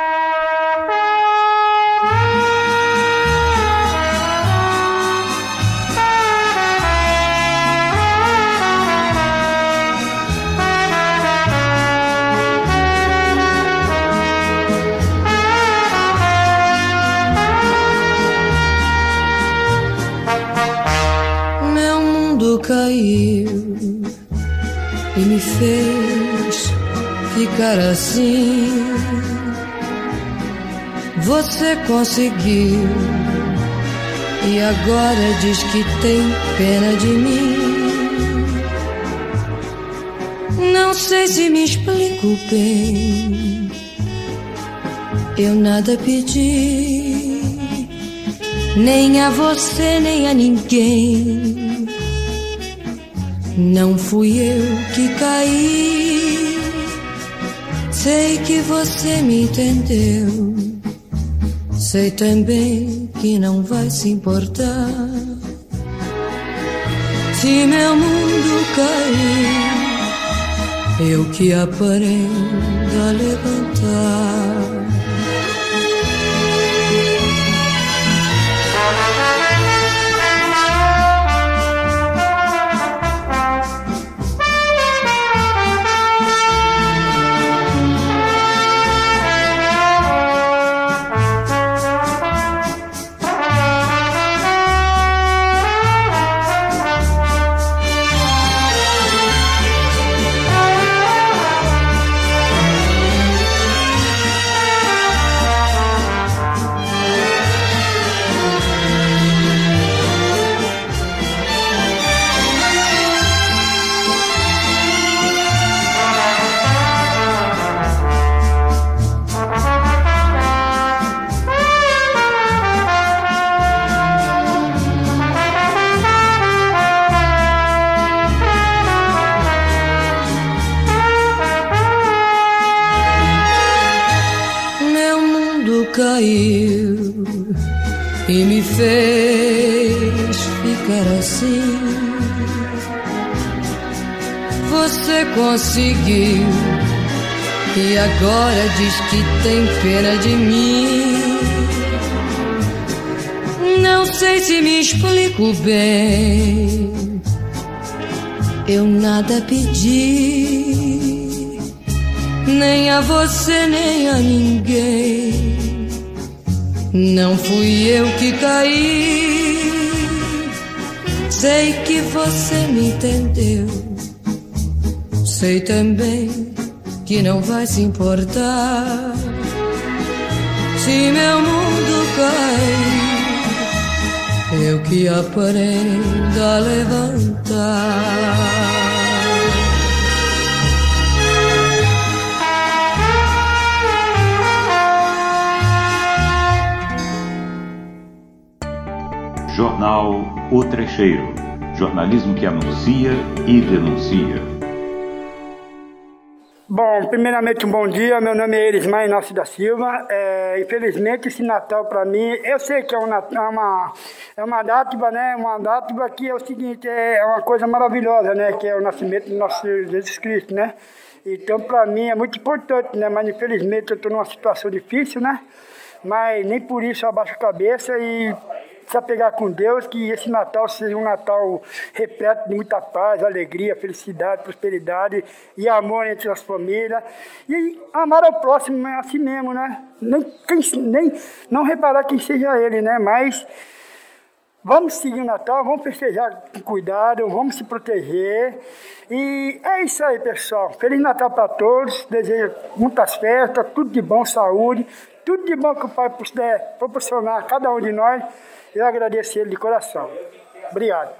Meu mundo caiu e me fez ficar assim. Você conseguiu e agora diz que tem pena de mim. Não sei se me explico bem. Eu nada pedi, nem a você, nem a ninguém. Não fui eu que caí. Sei que você me entendeu. Sei também que não vai se importar. Se meu mundo cair, eu que aprendo a levantar. E me fez ficar assim. você conseguiu. E agora diz que tem pena de mim. Não sei se me explico bem. Eu nada pedi, nem a você, nem a ninguém. Não fui eu que caí. Sei que você me entendeu. Sei também que não vai se importar se meu mundo cair. Eu que aprendo a levantar. Jornal O Trecheiro. Jornalismo que anuncia e denuncia. Bom, primeiramente um bom dia. Meu nome é Erismar Inácio da Silva. É, infelizmente esse Natal para mim, eu sei que é, um, é uma é uma dádiva, né? Uma dádiva que é o seguinte, é uma coisa maravilhosa, né? Que é o nascimento do nosso Senhor Jesus Cristo, né? Então para mim é muito importante, né? Mas infelizmente eu estou numa situação difícil, né? Mas nem por isso eu abaixo a cabeça e se apegar com Deus, que esse Natal seja um Natal repleto de muita paz, alegria, felicidade, prosperidade e amor entre as famílias. E amar ao próximo é assim mesmo, né? Nem, quem, nem não reparar quem seja ele, né? Mas vamos seguir o Natal, vamos festejar com cuidado, vamos se proteger. E é isso aí, pessoal. Feliz Natal para todos. Desejo muitas festas, tudo de bom, saúde, tudo de bom que o Pai puder proporcionar a cada um de nós. Eu agradeço ele de coração. Obrigado.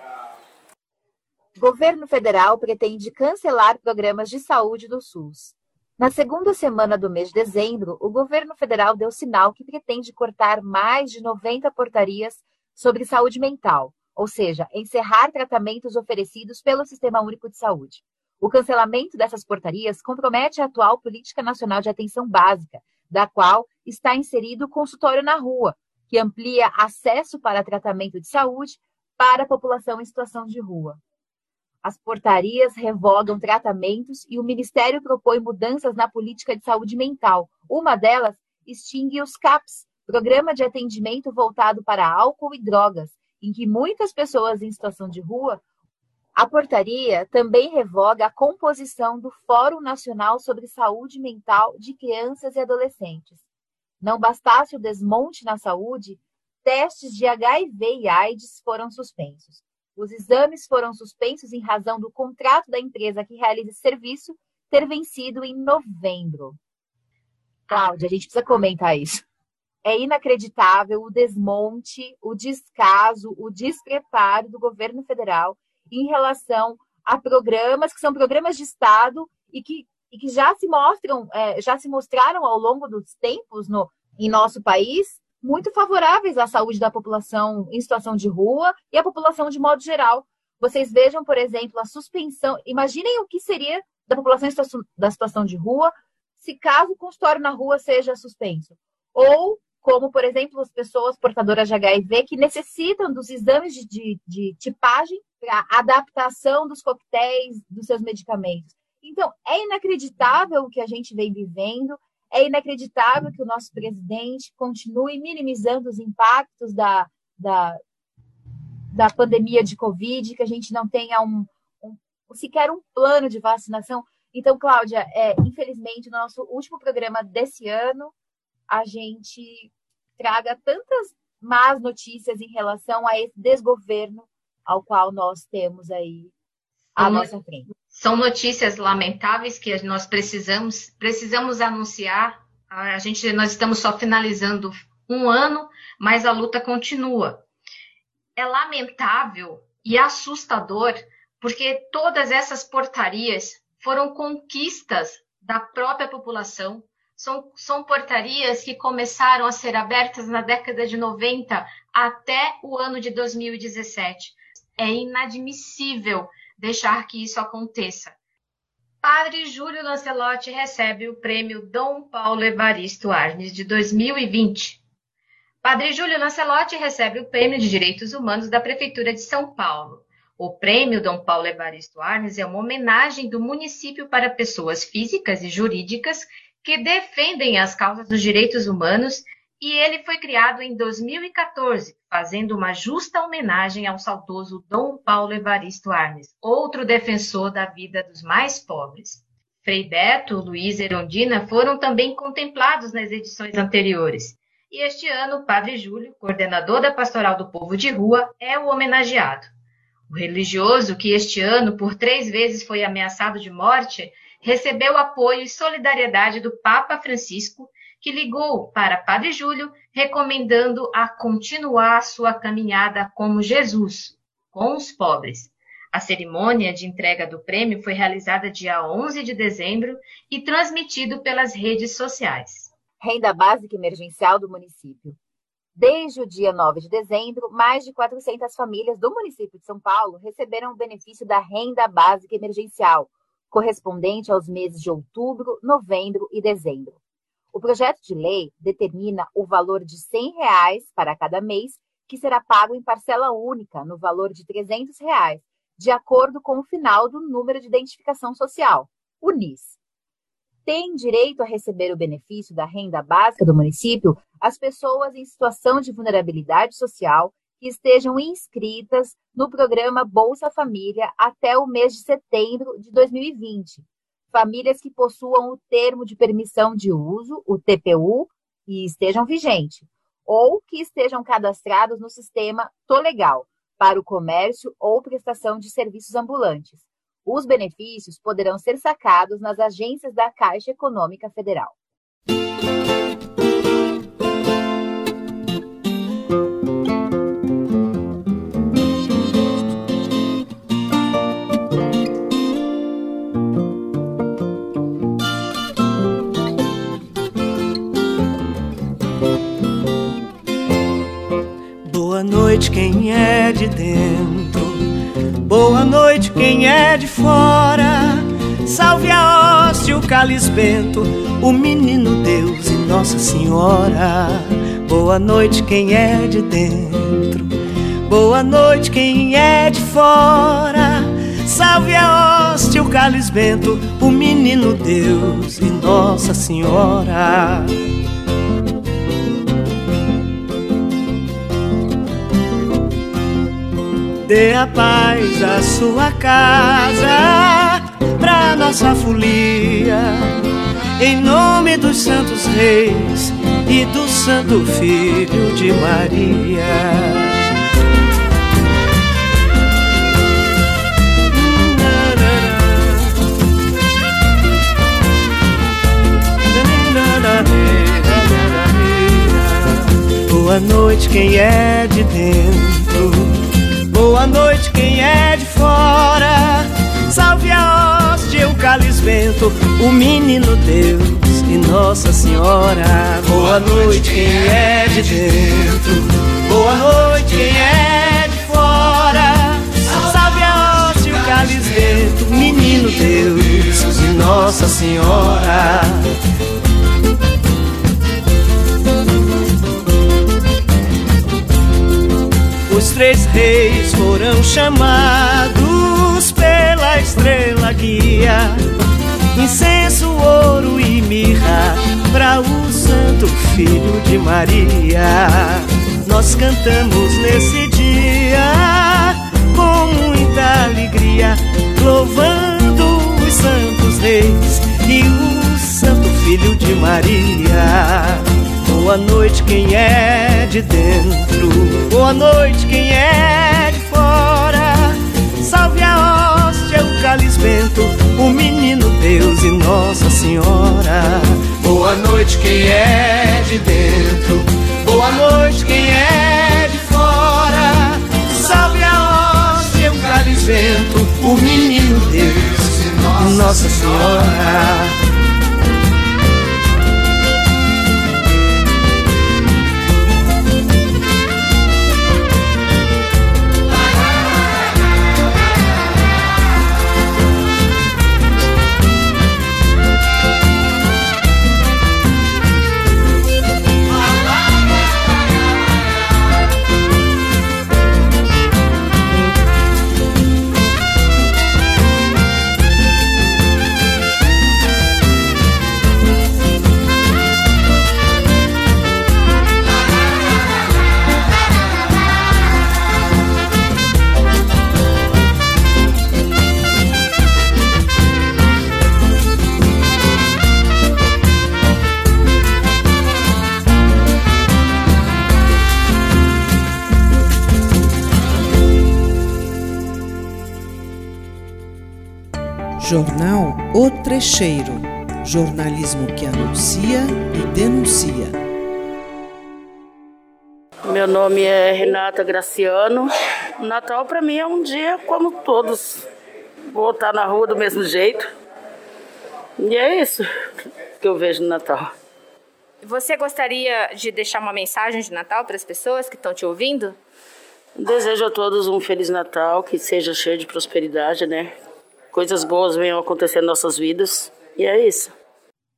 Governo federal pretende cancelar programas de saúde do SUS. Na segunda semana do mês de dezembro, o governo federal deu sinal que pretende cortar mais de 90 portarias sobre saúde mental, ou seja, encerrar tratamentos oferecidos pelo Sistema Único de Saúde. O cancelamento dessas portarias compromete a atual Política Nacional de Atenção Básica, da qual está inserido o consultório na rua, que amplia acesso para tratamento de saúde para a população em situação de rua. As portarias revogam tratamentos e o Ministério propõe mudanças na política de saúde mental. Uma delas extingue os CAPS, Programa de Atendimento Voltado para Álcool e Drogas, em que muitas pessoas em situação de rua. A portaria também revoga a composição do Fórum Nacional sobre Saúde Mental de Crianças e Adolescentes. Não bastasse o desmonte na saúde, testes de HIV e AIDS foram suspensos. Os exames foram suspensos em razão do contrato da empresa que realiza esse serviço ter vencido em novembro. Cláudia, a gente precisa comentar isso. É inacreditável o desmonte, o descaso, o despreparo do governo federal em relação a programas que são programas de Estado e que e que já se mostram, é, já se mostraram ao longo dos tempos no, em nosso país muito favoráveis à saúde da população em situação de rua e à população de modo geral. Vocês vejam, por exemplo, a suspensão. Imaginem o que seria da população da situação de rua se caso o consultório na rua seja suspenso. Ou como, por exemplo, as pessoas portadoras de HIV que necessitam dos exames de, de, de tipagem para adaptação dos coquetéis dos seus medicamentos. Então, é inacreditável o que a gente vem vivendo, é inacreditável que o nosso presidente continue minimizando os impactos da, da, da pandemia de Covid, que a gente não tenha um, um sequer um plano de vacinação. Então, Cláudia, é, infelizmente, no nosso último programa desse ano, a gente traga tantas más notícias em relação a esse desgoverno ao qual nós temos aí à nossa frente. São notícias lamentáveis que nós precisamos precisamos anunciar. A gente nós estamos só finalizando um ano, mas a luta continua. É lamentável e assustador porque todas essas portarias foram conquistas da própria população. São, são portarias que começaram a ser abertas na década de 90 até o ano de 2017. É inadmissível deixar que isso aconteça. Padre Júlio Lancelotti recebe o prêmio Dom Paulo Evaristo Arnes de 2020. Padre Júlio Lancelotti recebe o prêmio de Direitos Humanos da Prefeitura de São Paulo. O prêmio Dom Paulo Evaristo Arnes é uma homenagem do município para pessoas físicas e jurídicas que defendem as causas dos direitos humanos e ele foi criado em 2014, fazendo uma justa homenagem ao saudoso Dom Paulo Evaristo Arnes, outro defensor da vida dos mais pobres. Frei Beto, Luiz Erondina foram também contemplados nas edições anteriores. E este ano, o Padre Júlio, coordenador da Pastoral do Povo de Rua, é o homenageado. O religioso, que este ano por três vezes foi ameaçado de morte, recebeu apoio e solidariedade do Papa Francisco que ligou para Padre Júlio, recomendando a continuar sua caminhada como Jesus, com os pobres. A cerimônia de entrega do prêmio foi realizada dia 11 de dezembro e transmitido pelas redes sociais. Renda básica emergencial do município. Desde o dia 9 de dezembro, mais de 400 famílias do município de São Paulo receberam o benefício da renda básica emergencial, correspondente aos meses de outubro, novembro e dezembro. O projeto de lei determina o valor de 100 reais para cada mês, que será pago em parcela única, no valor de 300 reais, de acordo com o final do número de identificação social, o NIS. Tem direito a receber o benefício da renda básica do município as pessoas em situação de vulnerabilidade social que estejam inscritas no programa Bolsa Família até o mês de setembro de 2020, famílias que possuam o termo de permissão de uso, o TPU, e estejam vigentes, ou que estejam cadastrados no sistema Tolegal para o comércio ou prestação de serviços ambulantes. Os benefícios poderão ser sacados nas agências da Caixa Econômica Federal. De dentro. Boa noite quem é de fora. Salve a hóstia, o cálice bento, o menino Deus e Nossa Senhora. Boa noite quem é de dentro. Boa noite quem é de fora. Salve a hóstia, o cálice bento, o menino Deus e Nossa Senhora. Dê a paz à sua casa, pra nossa folia, em nome dos santos reis e do Santo Filho de Maria. Boa noite, quem é de dentro noite, quem é de fora. Salve a hóstia, o cálice vento, o menino Deus e Nossa Senhora. Boa noite, quem é de dentro. Boa noite, quem é de fora. Salve a hóstia, o cálice vento, menino Deus e Nossa Senhora. Três reis foram chamados pela estrela guia. Incenso, ouro e mirra para o Santo Filho de Maria. Nós cantamos nesse dia com muita alegria, louvando os santos reis e o Santo Filho de Maria. Boa noite, quem é de dentro. Boa noite, quem é de fora. Salve a hóstia, o calisbento, o menino Deus e Nossa Senhora. Boa noite, quem é de dentro. Boa noite, quem é de fora. Salve a hóstia, o calisbento, o menino Deus e Nossa Senhora. Jornal O Trecheiro. Jornalismo que anuncia e denuncia. Meu nome é Renata Graciano. O Natal para mim é um dia como todos. Vou estar na rua do mesmo jeito. E é isso que eu vejo no Natal. Você gostaria de deixar uma mensagem de Natal para as pessoas que estão te ouvindo? Desejo a todos um Feliz Natal, que seja cheio de prosperidade, né? Coisas boas venham acontecer em nossas vidas. E é isso.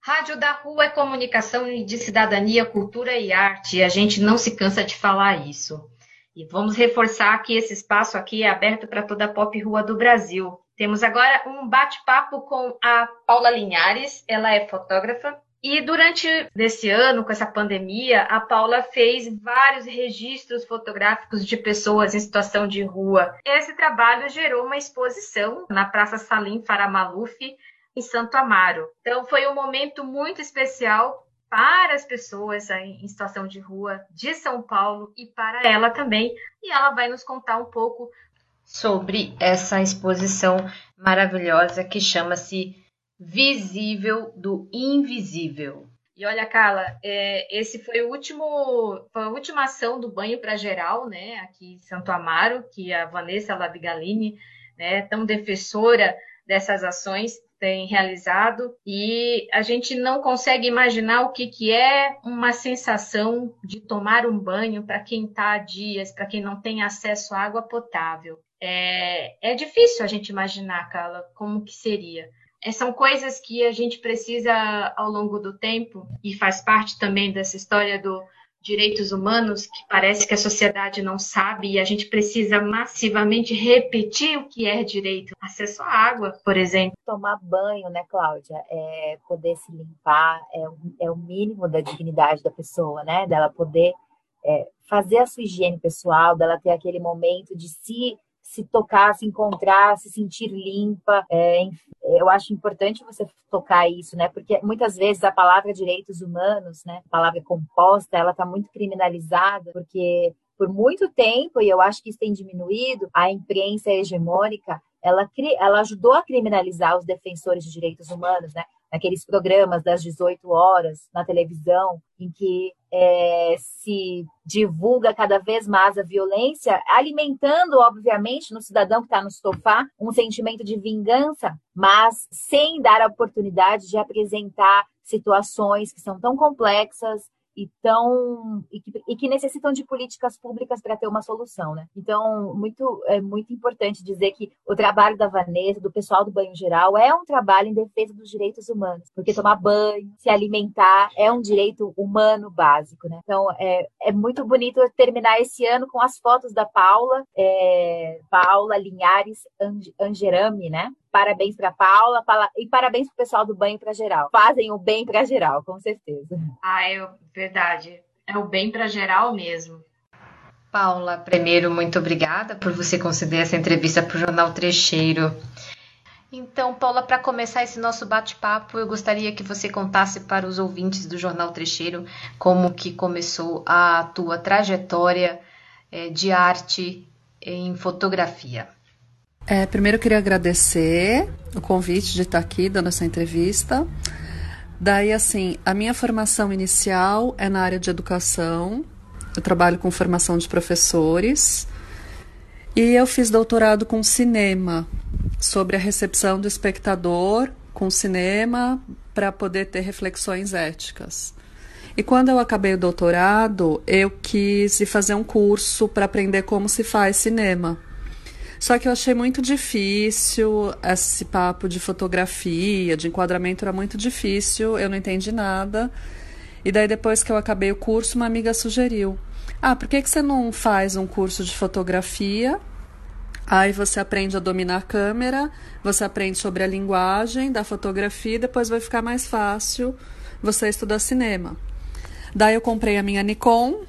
Rádio da Rua é comunicação de cidadania, cultura e arte, a gente não se cansa de falar isso. E vamos reforçar que esse espaço aqui é aberto para toda a pop rua do Brasil. Temos agora um bate-papo com a Paula Linhares, ela é fotógrafa, e durante esse ano, com essa pandemia, a Paula fez vários registros fotográficos de pessoas em situação de rua. Esse trabalho gerou uma exposição na Praça Salim Faramaluf, em Santo Amaro. Então, foi um momento muito especial para as pessoas em situação de rua de São Paulo e para ela também. E ela vai nos contar um pouco sobre essa exposição maravilhosa que chama-se visível do invisível. E olha, Carla, é, esse foi o último, foi a última ação do banho para geral, né, aqui em Santo Amaro, que a Vanessa Labigalini, né, tão defensora dessas ações, tem realizado e a gente não consegue imaginar o que, que é uma sensação de tomar um banho para quem está há dias, para quem não tem acesso à água potável. É, é difícil a gente imaginar, Carla, como que seria. É, são coisas que a gente precisa ao longo do tempo e faz parte também dessa história do direitos humanos que parece que a sociedade não sabe e a gente precisa massivamente repetir o que é direito. Acesso à água, por exemplo. Tomar banho, né, Cláudia? É poder se limpar, é, é o mínimo da dignidade da pessoa, né? Dela poder é, fazer a sua higiene pessoal, dela ter aquele momento de se se tocar, se encontrar, se sentir limpa. É, eu acho importante você tocar isso, né? Porque muitas vezes a palavra direitos humanos, né? A palavra composta, ela está muito criminalizada, porque por muito tempo, e eu acho que isso tem diminuído, a imprensa hegemônica, ela, ela ajudou a criminalizar os defensores de direitos humanos, né? naqueles programas das 18 horas na televisão, em que é, se divulga cada vez mais a violência, alimentando, obviamente, no cidadão que está no sofá um sentimento de vingança, mas sem dar a oportunidade de apresentar situações que são tão complexas, e, tão, e, que, e que necessitam de políticas públicas para ter uma solução, né? Então, muito, é muito importante dizer que o trabalho da Vanessa, do pessoal do banho geral, é um trabalho em defesa dos direitos humanos, porque tomar banho, se alimentar, é um direito humano básico, né? Então, é, é muito bonito terminar esse ano com as fotos da Paula, é, Paula Linhares Angerami, né? Parabéns para Paula e parabéns para o pessoal do Banho para Geral. Fazem o bem para geral, com certeza. Ah, é verdade. É o bem para geral mesmo. Paula, primeiro, muito obrigada por você conceder essa entrevista para o Jornal Trecheiro. Então, Paula, para começar esse nosso bate-papo, eu gostaria que você contasse para os ouvintes do Jornal Trecheiro como que começou a tua trajetória é, de arte em fotografia. É, primeiro eu queria agradecer o convite de estar aqui dando essa entrevista. Daí, assim, a minha formação inicial é na área de educação. Eu trabalho com formação de professores. E eu fiz doutorado com cinema, sobre a recepção do espectador com cinema para poder ter reflexões éticas. E quando eu acabei o doutorado, eu quis fazer um curso para aprender como se faz cinema. Só que eu achei muito difícil esse papo de fotografia, de enquadramento era muito difícil, eu não entendi nada. E daí depois que eu acabei o curso, uma amiga sugeriu: "Ah, por que que você não faz um curso de fotografia? Aí você aprende a dominar a câmera, você aprende sobre a linguagem da fotografia, e depois vai ficar mais fácil você estudar cinema." Daí eu comprei a minha Nikon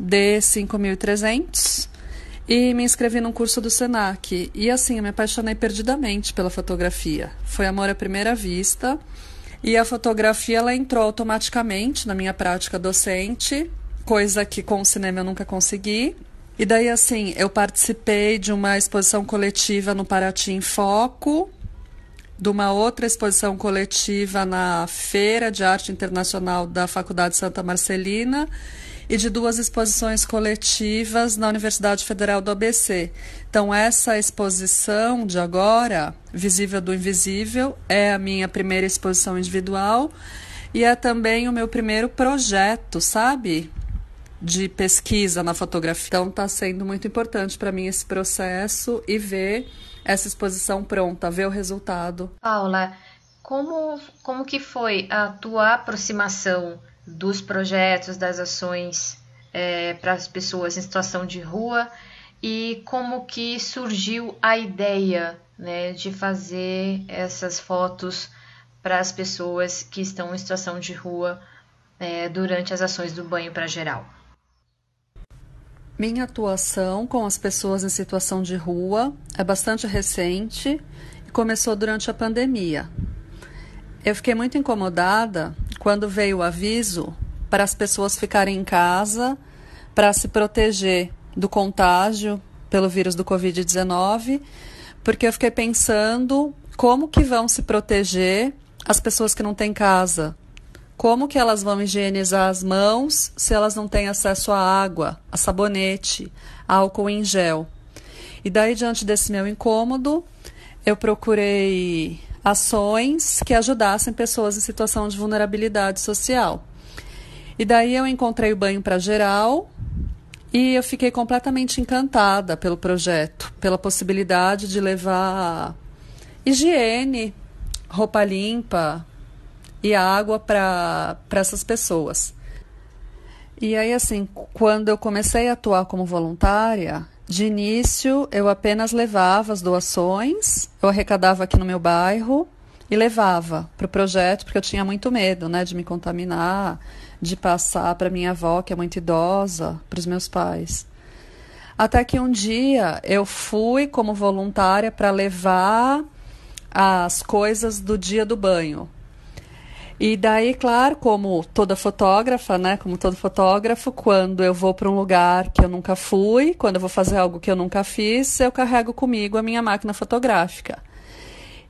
D5300 e me inscrevi num curso do Senac. E assim, eu me apaixonei perdidamente pela fotografia. Foi amor à primeira vista. E a fotografia ela entrou automaticamente na minha prática docente, coisa que com o cinema eu nunca consegui. E daí assim, eu participei de uma exposição coletiva no Paraty em Foco, de uma outra exposição coletiva na Feira de Arte Internacional da Faculdade Santa Marcelina e de duas exposições coletivas na Universidade Federal do ABC. Então, essa exposição de agora, Visível do Invisível, é a minha primeira exposição individual e é também o meu primeiro projeto, sabe? De pesquisa na fotografia. Então, está sendo muito importante para mim esse processo e ver essa exposição pronta, ver o resultado. Paula, como, como que foi a tua aproximação dos projetos, das ações é, para as pessoas em situação de rua e como que surgiu a ideia né, de fazer essas fotos para as pessoas que estão em situação de rua é, durante as ações do banho para geral. Minha atuação com as pessoas em situação de rua é bastante recente e começou durante a pandemia. Eu fiquei muito incomodada quando veio o aviso para as pessoas ficarem em casa para se proteger do contágio pelo vírus do Covid-19, porque eu fiquei pensando como que vão se proteger as pessoas que não têm casa. Como que elas vão higienizar as mãos se elas não têm acesso à água, a sabonete, álcool em gel? E daí, diante desse meu incômodo, eu procurei ações que ajudassem pessoas em situação de vulnerabilidade social. E daí eu encontrei o banho para geral e eu fiquei completamente encantada pelo projeto, pela possibilidade de levar higiene, roupa limpa e água para essas pessoas. E aí, assim, quando eu comecei a atuar como voluntária, de início, eu apenas levava as doações, eu arrecadava aqui no meu bairro e levava para o projeto, porque eu tinha muito medo né, de me contaminar, de passar para minha avó, que é muito idosa, para os meus pais. Até que um dia eu fui como voluntária para levar as coisas do dia do banho. E daí, claro, como toda fotógrafa, né? Como todo fotógrafo, quando eu vou para um lugar que eu nunca fui, quando eu vou fazer algo que eu nunca fiz, eu carrego comigo a minha máquina fotográfica.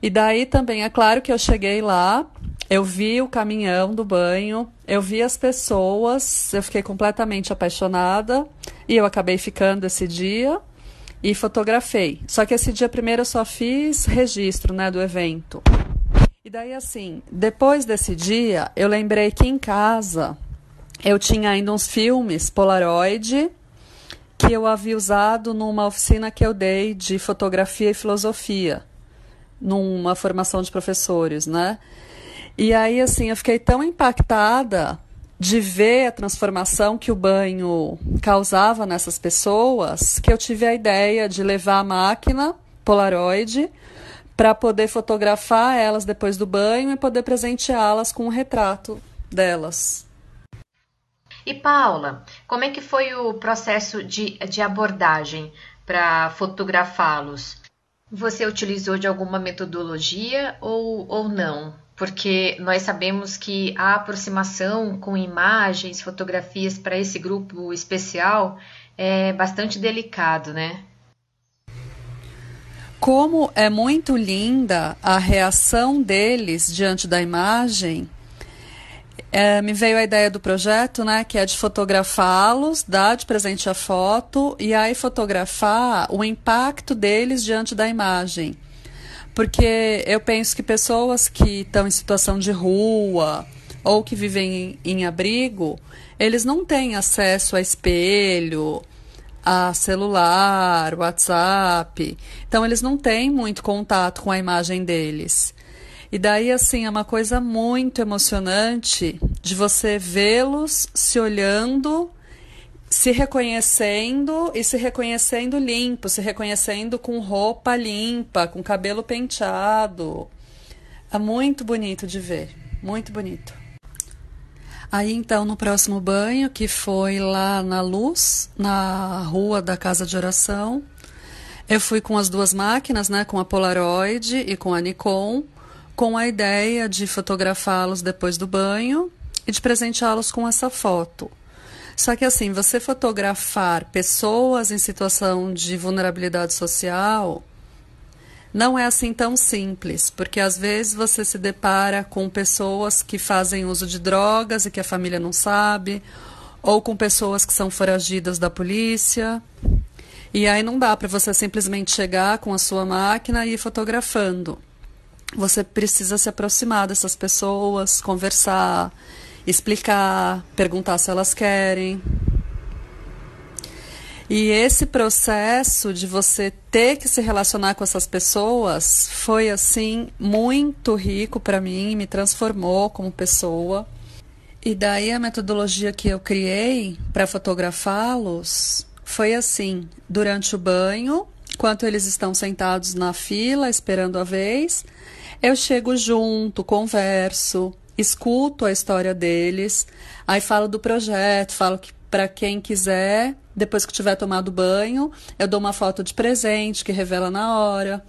E daí também é claro que eu cheguei lá, eu vi o caminhão do banho, eu vi as pessoas, eu fiquei completamente apaixonada e eu acabei ficando esse dia e fotografei. Só que esse dia primeiro eu só fiz registro, né, do evento. E daí, assim, depois desse dia, eu lembrei que em casa eu tinha ainda uns filmes Polaroid que eu havia usado numa oficina que eu dei de fotografia e filosofia, numa formação de professores, né? E aí, assim, eu fiquei tão impactada de ver a transformação que o banho causava nessas pessoas que eu tive a ideia de levar a máquina Polaroid para poder fotografar elas depois do banho e poder presenteá-las com um retrato delas. E Paula, como é que foi o processo de, de abordagem para fotografá-los? Você utilizou de alguma metodologia ou, ou não? Porque nós sabemos que a aproximação com imagens, fotografias para esse grupo especial é bastante delicado, né? Como é muito linda a reação deles diante da imagem, é, me veio a ideia do projeto, né, que é de fotografá-los, dar de presente a foto e aí fotografar o impacto deles diante da imagem. Porque eu penso que pessoas que estão em situação de rua ou que vivem em, em abrigo, eles não têm acesso a espelho, a celular, WhatsApp. Então eles não têm muito contato com a imagem deles. E daí assim é uma coisa muito emocionante de você vê-los se olhando, se reconhecendo e se reconhecendo limpo, se reconhecendo com roupa limpa, com cabelo penteado. É muito bonito de ver, muito bonito. Aí então no próximo banho, que foi lá na Luz, na rua da casa de oração, eu fui com as duas máquinas, né, com a Polaroid e com a Nikon, com a ideia de fotografá-los depois do banho e de presenteá-los com essa foto. Só que assim, você fotografar pessoas em situação de vulnerabilidade social não é assim tão simples, porque às vezes você se depara com pessoas que fazem uso de drogas e que a família não sabe, ou com pessoas que são foragidas da polícia. E aí não dá para você simplesmente chegar com a sua máquina e ir fotografando. Você precisa se aproximar dessas pessoas, conversar, explicar, perguntar se elas querem. E esse processo de você ter que se relacionar com essas pessoas foi assim muito rico para mim, me transformou como pessoa. E daí a metodologia que eu criei para fotografá-los foi assim: durante o banho, enquanto eles estão sentados na fila esperando a vez, eu chego junto, converso, escuto a história deles, aí falo do projeto, falo que para quem quiser, depois que tiver tomado banho, eu dou uma foto de presente que revela na hora.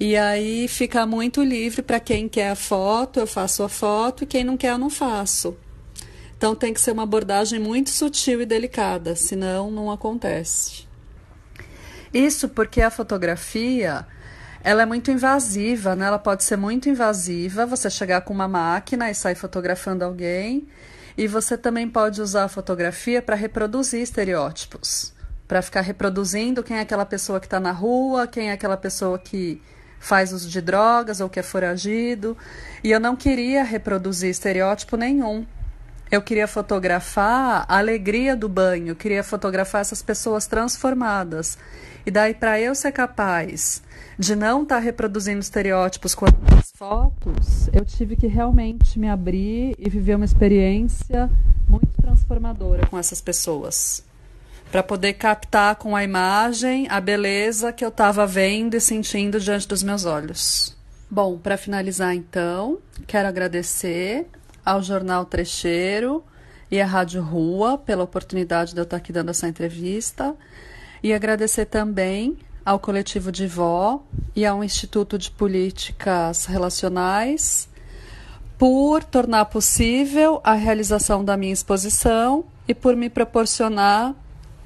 E aí fica muito livre para quem quer a foto, eu faço a foto, e quem não quer, eu não faço. Então tem que ser uma abordagem muito sutil e delicada, senão não acontece. Isso porque a fotografia ela é muito invasiva, né? Ela pode ser muito invasiva, você chegar com uma máquina e sair fotografando alguém. E você também pode usar a fotografia para reproduzir estereótipos, para ficar reproduzindo quem é aquela pessoa que está na rua, quem é aquela pessoa que faz uso de drogas ou que é foragido. E eu não queria reproduzir estereótipo nenhum. Eu queria fotografar a alegria do banho, queria fotografar essas pessoas transformadas. E daí, para eu ser capaz de não estar tá reproduzindo estereótipos com as fotos, eu tive que realmente me abrir e viver uma experiência muito transformadora com essas pessoas. Para poder captar com a imagem a beleza que eu estava vendo e sentindo diante dos meus olhos. Bom, para finalizar então, quero agradecer ao Jornal Trecheiro e à Rádio Rua pela oportunidade de eu estar aqui dando essa entrevista e agradecer também ao Coletivo de Vó e ao Instituto de Políticas Relacionais por tornar possível a realização da minha exposição e por me proporcionar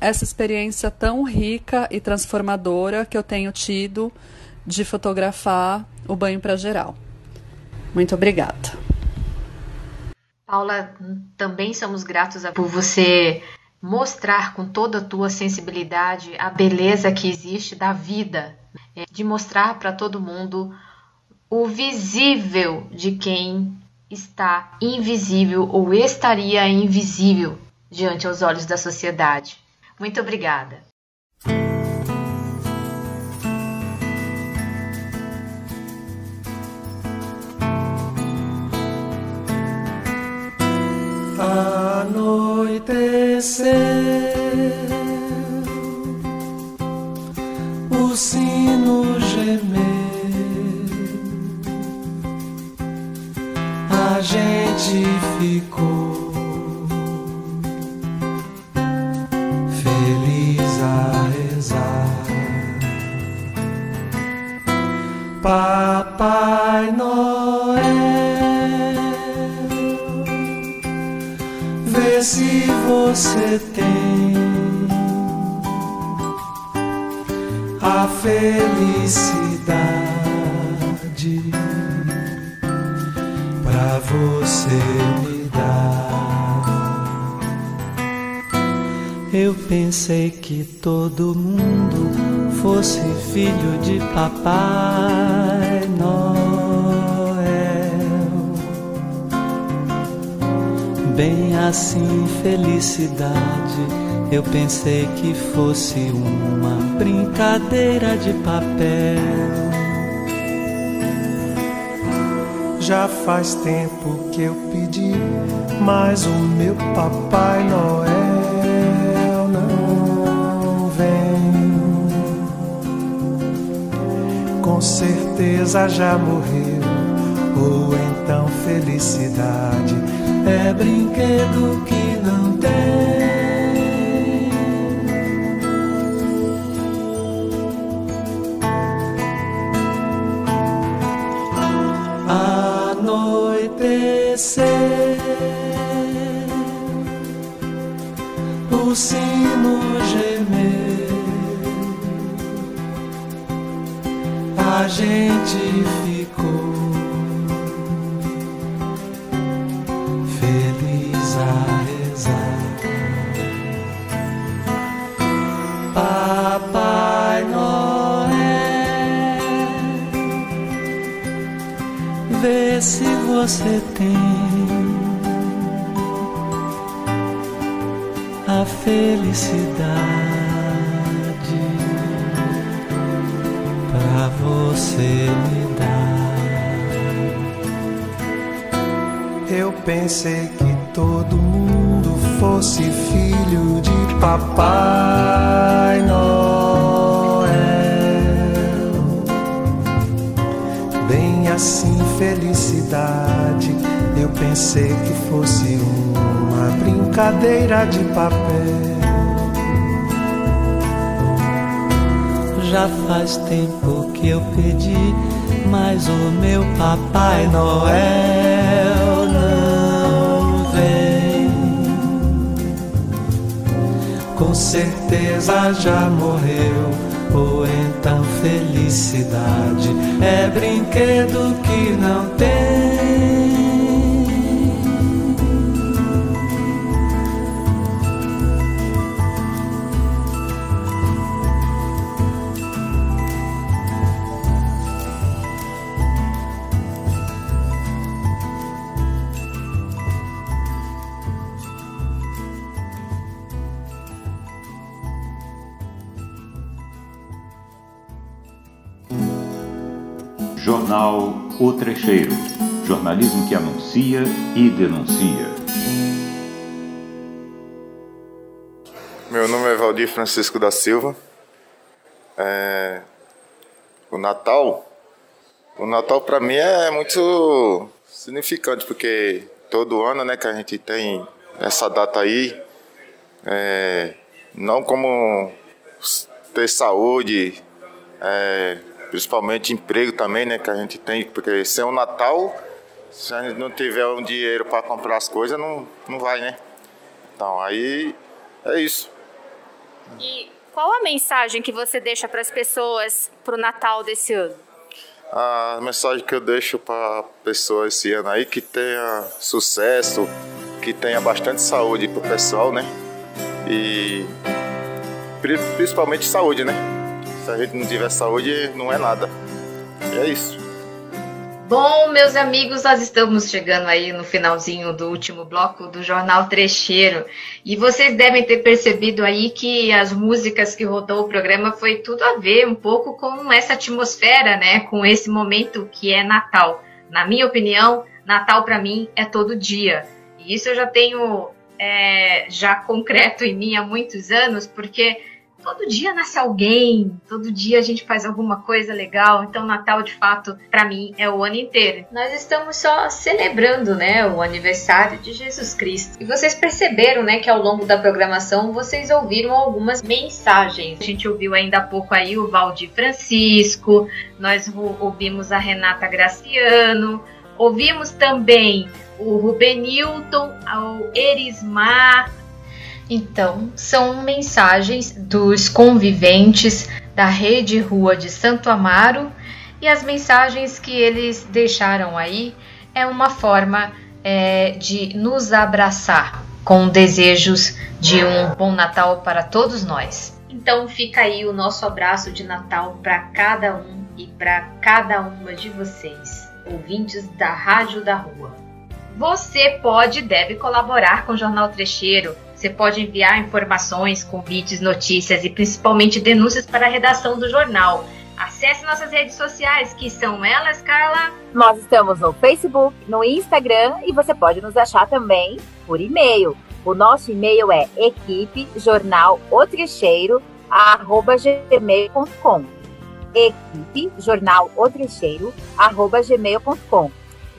essa experiência tão rica e transformadora que eu tenho tido de fotografar o banho para geral. Muito obrigada. Paula, também somos gratos por você mostrar com toda a tua sensibilidade a beleza que existe da vida, é, de mostrar para todo mundo o visível de quem está invisível ou estaria invisível diante aos olhos da sociedade. Muito obrigada. say você tem a felicidade pra você me dar. Eu pensei que todo mundo fosse filho de Papai Bem assim, felicidade. Eu pensei que fosse uma brincadeira de papel. Já faz tempo que eu pedi, mas o meu Papai Noel não vem. Com certeza já morreu, ou então felicidade é brinquedo que não tem. Anoitecer, o sino gemer, a gente você tem a felicidade. você me dá. Eu pensei que todo mundo fosse filho de Papai Noel. Bem assim, felicidade. Eu pensei que fosse uma brincadeira de papel. Já faz tempo que eu pedi, mas o meu Papai Noel não vem. Com certeza já morreu, ou então felicidade é brinquedo que não tem. Jornalismo que anuncia e denuncia. Meu nome é Valdir Francisco da Silva. É... O Natal, o Natal para mim é muito significante porque todo ano, né, que a gente tem essa data aí, é... não como ter saúde, é principalmente emprego também, né, que a gente tem, porque sem o Natal, se a gente não tiver um dinheiro para comprar as coisas, não, não vai, né? Então, aí é isso. E qual a mensagem que você deixa para as pessoas para o Natal desse ano? A mensagem que eu deixo para pessoas esse ano aí que tenha sucesso, que tenha bastante saúde para o pessoal, né? E principalmente saúde, né? Se a gente não tiver saúde, não é nada. E é isso. Bom, meus amigos, nós estamos chegando aí no finalzinho do último bloco do Jornal Trecheiro. E vocês devem ter percebido aí que as músicas que rodou o programa foi tudo a ver um pouco com essa atmosfera, né? Com esse momento que é Natal. Na minha opinião, Natal para mim é todo dia. E isso eu já tenho é, já concreto em mim há muitos anos, porque todo dia nasce alguém, todo dia a gente faz alguma coisa legal. Então, Natal, de fato, para mim é o ano inteiro. Nós estamos só celebrando, né, o aniversário de Jesus Cristo. E vocês perceberam, né, que ao longo da programação vocês ouviram algumas mensagens. A gente ouviu ainda há pouco aí o Valdir Francisco, nós ouvimos a Renata Graciano, ouvimos também o Rubenilton, o Erismar, então, são mensagens dos conviventes da rede Rua de Santo Amaro e as mensagens que eles deixaram aí é uma forma é, de nos abraçar com desejos de um bom Natal para todos nós. Então fica aí o nosso abraço de Natal para cada um e para cada uma de vocês, ouvintes da Rádio da Rua. Você pode e deve colaborar com o Jornal Trecheiro você pode enviar informações, convites, notícias e principalmente denúncias para a redação do jornal. Acesse nossas redes sociais, que são elas, Carla. Nós estamos no Facebook, no Instagram e você pode nos achar também por e-mail. O nosso e-mail é equipejornalotrecheiro@gmail.com. equipejornalotrecheiro@gmail.com.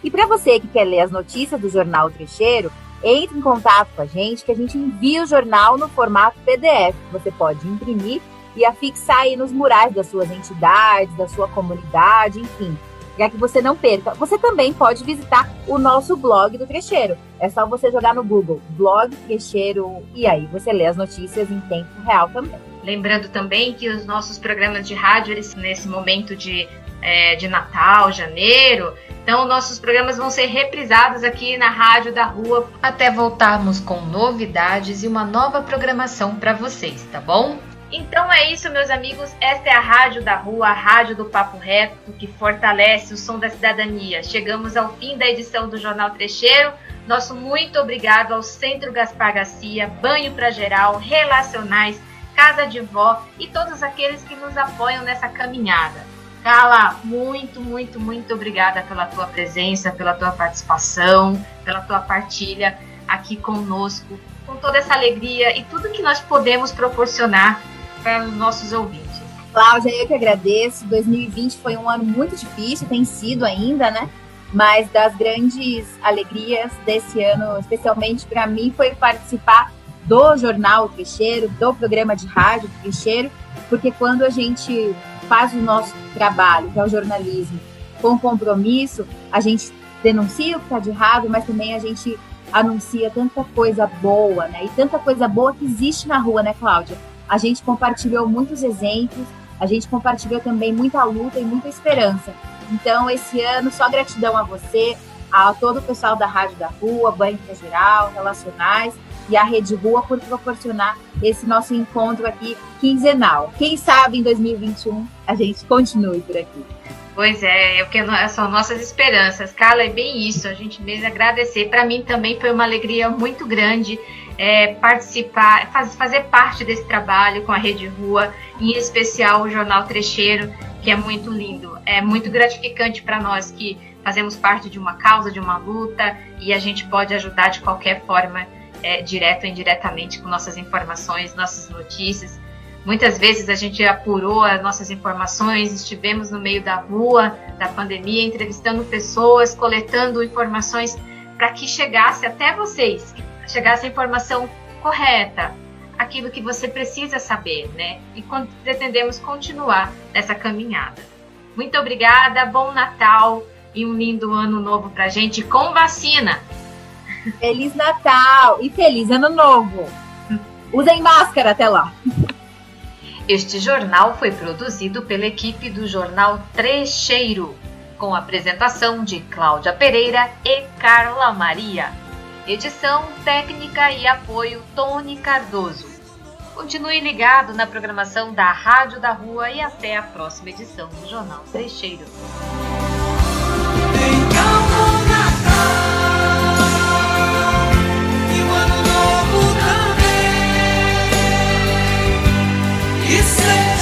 E para você que quer ler as notícias do Jornal Trecheiro, entre em contato com a gente que a gente envia o jornal no formato PDF. Você pode imprimir e afixar aí nos murais das suas entidades, da sua comunidade, enfim, para que você não perca. Você também pode visitar o nosso blog do Trecheiro. É só você jogar no Google blog Trecheiro e aí você lê as notícias em tempo real também. Lembrando também que os nossos programas de rádio, eles, nesse momento de é, de Natal, janeiro. Então, nossos programas vão ser reprisados aqui na Rádio da Rua até voltarmos com novidades e uma nova programação para vocês, tá bom? Então é isso, meus amigos. Esta é a Rádio da Rua, a Rádio do Papo Reto, que fortalece o som da cidadania. Chegamos ao fim da edição do Jornal Trecheiro. Nosso muito obrigado ao Centro Gaspar Garcia, Banho para Geral, Relacionais, Casa de Vó e todos aqueles que nos apoiam nessa caminhada. Carla, muito, muito, muito obrigada pela tua presença, pela tua participação, pela tua partilha aqui conosco, com toda essa alegria e tudo que nós podemos proporcionar para os nossos ouvintes. Cláudia, eu que agradeço. 2020 foi um ano muito difícil, tem sido ainda, né? Mas das grandes alegrias desse ano, especialmente para mim, foi participar do jornal Trecheiro, do programa de rádio Trecheiro, porque quando a gente faz o nosso trabalho, que é o jornalismo, com compromisso, a gente denuncia o que está de errado, mas também a gente anuncia tanta coisa boa, né? E tanta coisa boa que existe na rua, né, Cláudia? A gente compartilhou muitos exemplos, a gente compartilhou também muita luta e muita esperança. Então, esse ano, só gratidão a você, a todo o pessoal da Rádio da Rua, Banco Geral, Relacionais e a Rede Rua por proporcionar esse nosso encontro aqui quinzenal. Quem sabe em 2021 a gente continue por aqui. Pois é, que são nossas esperanças. Carla, é bem isso, a gente mesmo agradecer. Para mim também foi uma alegria muito grande é, participar, faz, fazer parte desse trabalho com a Rede Rua, em especial o Jornal Trecheiro, que é muito lindo. É muito gratificante para nós que fazemos parte de uma causa, de uma luta, e a gente pode ajudar de qualquer forma, é, direto ou indiretamente, com nossas informações, nossas notícias. Muitas vezes a gente apurou as nossas informações, estivemos no meio da rua, da pandemia, entrevistando pessoas, coletando informações para que chegasse até vocês, chegar essa informação correta, aquilo que você precisa saber, né? E pretendemos continuar nessa caminhada. Muito obrigada, bom Natal e um lindo ano novo pra gente com vacina. Feliz Natal e feliz ano novo. Usem máscara até lá. Este jornal foi produzido pela equipe do jornal Trecheiro, com apresentação de Cláudia Pereira e Carla Maria. Edição, técnica e apoio Tony Cardoso. Continue ligado na programação da Rádio da Rua e até a próxima edição do Jornal Trecheiro. e.